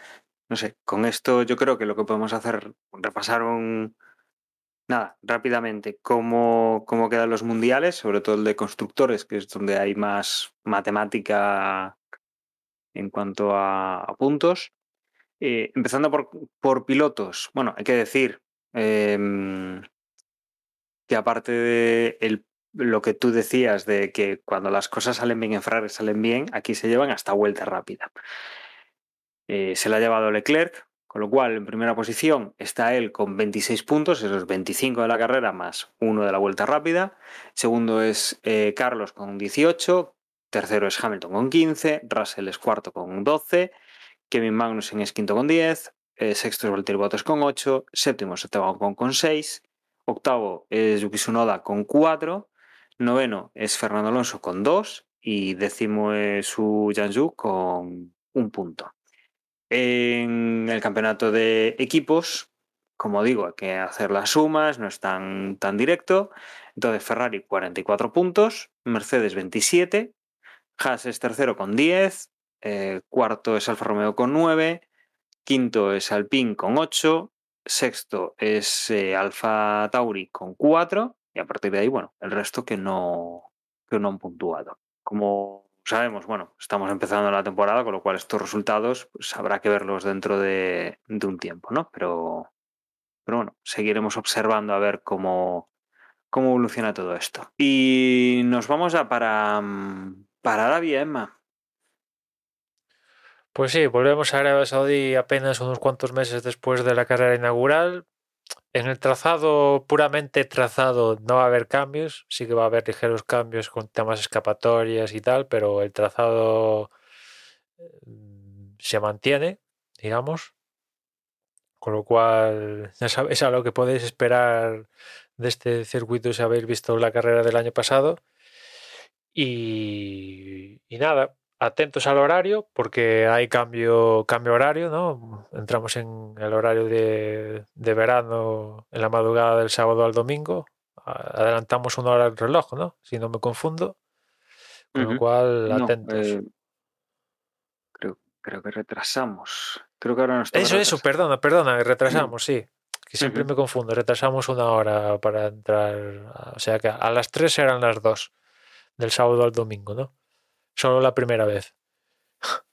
no sé, con esto yo creo que lo que podemos hacer, repasar un, nada, rápidamente, ¿cómo, ¿cómo quedan los mundiales? Sobre todo el de constructores, que es donde hay más matemática en cuanto a, puntos. Eh, empezando por, por, pilotos, bueno, hay que decir eh, que aparte de el, lo que tú decías de que cuando las cosas salen bien en Ferrari salen bien, aquí se llevan hasta vuelta rápida. Eh, se la ha llevado Leclerc, con lo cual en primera posición está él con 26 puntos, esos 25 de la carrera más uno de la vuelta rápida. Segundo es eh, Carlos con 18, tercero es Hamilton con 15, Russell es cuarto con 12, Kevin Magnussen es quinto con 10, eh, sexto es Valtteri Bottas con 8, séptimo es Esteban con, con 6, octavo es Yuki Tsunoda con 4, noveno es Fernando Alonso con 2 y décimo es Su con un punto. En el campeonato de equipos, como digo, hay que hacer las sumas, no es tan, tan directo. Entonces, Ferrari 44 puntos, Mercedes 27, Haas es tercero con 10, eh, cuarto es Alfa Romeo con 9, quinto es Alpine con 8, sexto es eh, Alfa Tauri con 4 y a partir de ahí, bueno, el resto que no, que no han puntuado. Como sabemos, bueno, estamos empezando la temporada, con lo cual estos resultados pues, habrá que verlos dentro de, de un tiempo, ¿no? Pero, pero bueno, seguiremos observando a ver cómo, cómo evoluciona todo esto. Y nos vamos a para, para Arabia, Emma. Pues sí, volvemos a Arabia Saudí apenas unos cuantos meses después de la carrera inaugural. En el trazado, puramente trazado, no va a haber cambios. Sí que va a haber ligeros cambios con temas escapatorias y tal, pero el trazado se mantiene, digamos. Con lo cual, ya sabéis a lo que podéis esperar de este circuito si habéis visto la carrera del año pasado. Y, y nada, atentos al horario porque hay cambio, cambio horario, ¿no? Entramos en el horario de, de, verano en la madrugada del sábado al domingo. Adelantamos una hora el reloj, ¿no? Si no me confundo. Con uh -huh. lo cual, atentos. No, eh, creo, creo, que retrasamos. Creo que ahora no está. Eso, eso, perdona, perdona, retrasamos, sí. Que siempre uh -huh. me confundo. Retrasamos una hora para entrar. O sea que a las 3 eran las 2 del sábado al domingo, ¿no? Solo la primera vez. <laughs>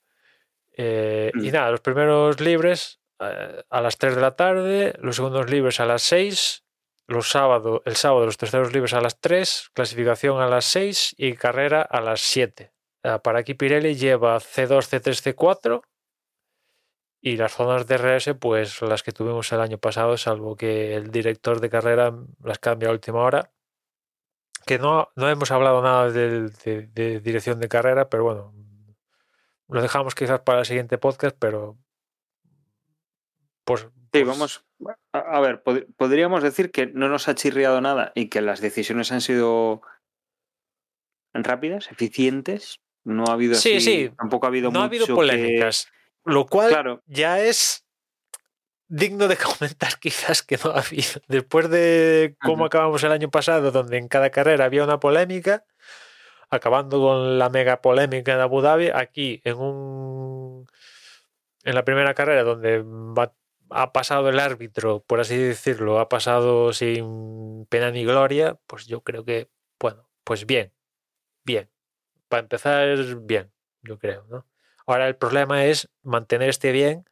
eh, mm. Y nada, los primeros libres eh, a las 3 de la tarde, los segundos libres a las 6, los sábado, el sábado los terceros libres a las 3, clasificación a las 6 y carrera a las 7. Eh, para aquí Pirelli lleva C2, C3, C4 y las zonas de RS, pues las que tuvimos el año pasado, salvo que el director de carrera las cambia a última hora que no, no hemos hablado nada de, de, de, dirección de carrera, pero bueno, lo dejamos quizás para el siguiente podcast, pero pues... Sí, vamos, a, a ver, pod podríamos decir que no nos ha chirriado nada y que las decisiones han sido rápidas, eficientes, no ha habido sí, así, sí. tampoco ha habido no mucho ha habido polémicas, que... lo cual claro. ya es digno de <laughs> comentar quizás que no ha habido. Después de cómo acabamos el año pasado, donde en cada carrera había una polémica, acabando con la mega polémica en Abu Dhabi, aquí en un en la primera carrera donde va, ha pasado el árbitro, por así decirlo, ha pasado sin pena ni gloria, pues yo creo que, bueno, pues bien, bien. Para empezar, bien, yo creo, ¿no? Ahora el problema es mantener este bien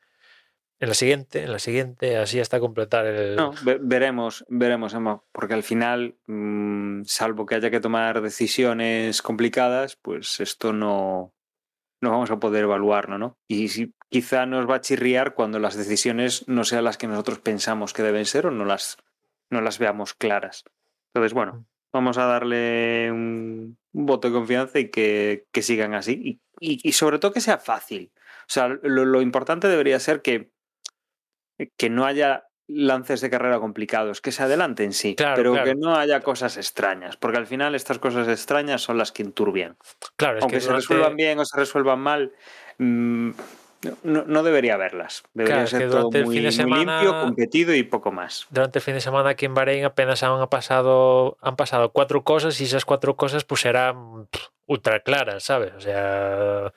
en la siguiente, en la siguiente, así hasta completar el. No, veremos, veremos, Emma, porque al final, mmm, salvo que haya que tomar decisiones complicadas, pues esto no, no vamos a poder evaluarlo, ¿no? Y si, quizá nos va a chirriar cuando las decisiones no sean las que nosotros pensamos que deben ser o no las, no las veamos claras. Entonces, bueno, vamos a darle un, un voto de confianza y que, que sigan así. Y, y, y, sobre todo que sea fácil. O sea, lo, lo importante debería ser que que no haya lances de carrera complicados, que se adelanten sí, claro, pero claro. que no haya cosas extrañas, porque al final estas cosas extrañas son las que enturbian. Claro, es Aunque que se durante... resuelvan bien o se resuelvan mal, mmm, no, no, debería haberlas. Debería claro, ser todo muy, semana, muy, limpio, competido y poco más. Durante el fin de semana aquí en Bahrein apenas han pasado, han pasado cuatro cosas y esas cuatro cosas pues eran ultra claras, ¿sabes? O sea,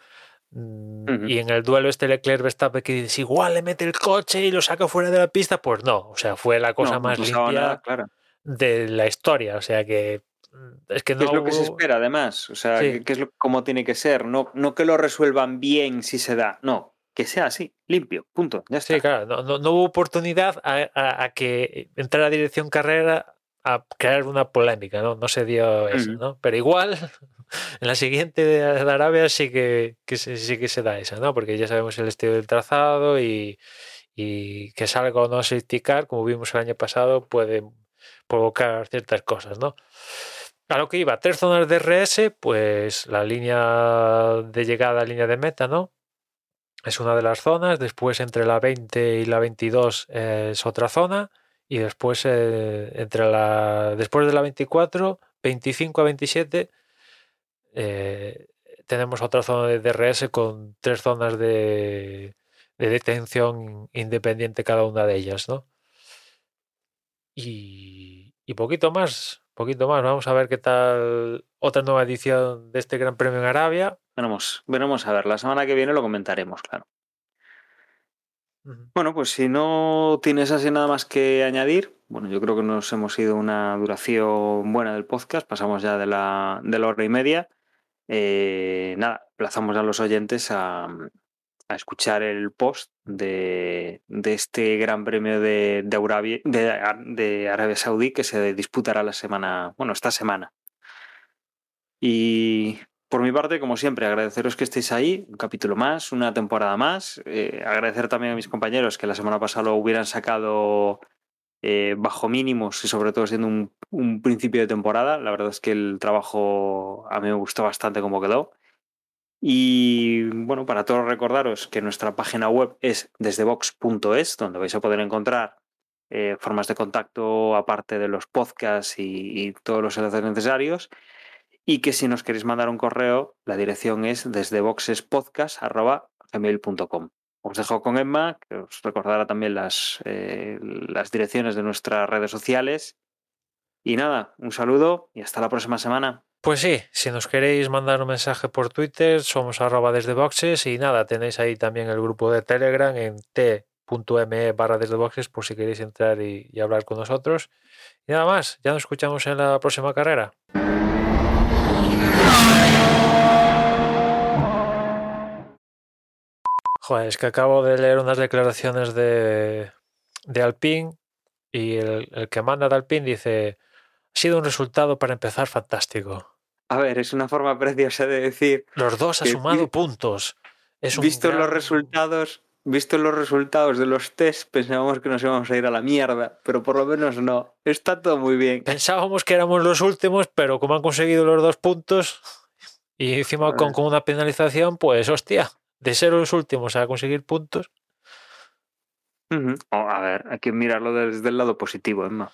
Mm. Y en el duelo este Leclerc Verstappen que dices, igual le mete el coche y lo saca fuera de la pista, pues no, o sea, fue la cosa No, más limpia nada, claro. de la historia, o sea que mm, es que ¿Qué no es lo que se espera, además? O sea, Sí. ¿qué- ¿qué es lo, cómo tiene que ser? No, no que lo resuelvan bien si se da, no, que sea así, limpio, punto, ya está. Sí, claro, no, no- no hubo oportunidad a, a- a que entrara dirección carrera a crear una polémica, ¿no? No se dio eso. ¿no? Pero igual, <laughs> en la siguiente de, Arabia sí que, se, sí que se da esa, ¿no? Porque ya sabemos el estilo del trazado y, que salga o no safety car, como vimos el año pasado, puede provocar ciertas cosas, ¿no? A lo que iba, tres zonas de RS, pues la línea de llegada, línea de meta, ¿no? es una de las zonas, después entre la 20 y la 22 es otra zona y después eh, entre la después de la 24, 25 a 27 eh, tenemos otra zona de DRS con tres zonas de, de detención independiente cada una de ellas, ¿no? Y, y poquito más, poquito más. Vamos a ver qué tal otra nueva edición de este Gran Premio en Arabia. Veremos, veremos a ver, la semana que viene lo comentaremos, claro. Bueno, pues si no tienes así nada más que añadir, bueno, yo creo que nos hemos ido una duración buena del podcast, pasamos ya de la, de la hora y media. Eh, nada, plazamos a los oyentes a, a escuchar el post de, de este gran premio de, de, Arabia, de, de Arabia Saudí que se disputará la semana, bueno, esta semana. Y por mi parte, como siempre, agradeceros que estéis ahí, un capítulo más, una temporada más. Eh, agradecer también a mis compañeros que la semana pasada lo hubieran sacado eh, bajo mínimos y sobre todo siendo un, principio de temporada. La verdad es que el trabajo a mí me gustó bastante como quedó. Y bueno, para todos recordaros que nuestra página web es desdebox.es, donde vais a poder encontrar eh, formas de contacto aparte de los podcasts y, todos los enlaces necesarios y que si nos queréis mandar un correo, la dirección es desde boxespodcast.gmail.com. Os dejo con Emma, que os recordará también las, eh, las direcciones de nuestras redes sociales. Y nada, un saludo y hasta la próxima semana. Pues sí, si nos queréis mandar un mensaje por Twitter, somos arroba desde boxes y nada, tenéis ahí también el grupo de Telegram en t.me barra desde boxes por si queréis entrar y, y hablar con nosotros. Y nada más, ya nos escuchamos en la próxima carrera. Joder, es que acabo de leer unas declaraciones de, de Alpine y el, el, que manda de Alpine dice, ha sido un resultado para empezar fantástico. A ver, es una forma preciosa de decir... Los dos ha sumado puntos. Es un visto gran... los resultados, visto los resultados de los test, pensábamos que nos íbamos a ir a la mierda, pero por lo menos no. Está todo muy bien. Pensábamos que éramos los últimos, pero como han conseguido los dos puntos y encima con, con una penalización, pues hostia, de ser los últimos a conseguir puntos. Uh a ver, hay que mirarlo desde el lado positivo, Emma.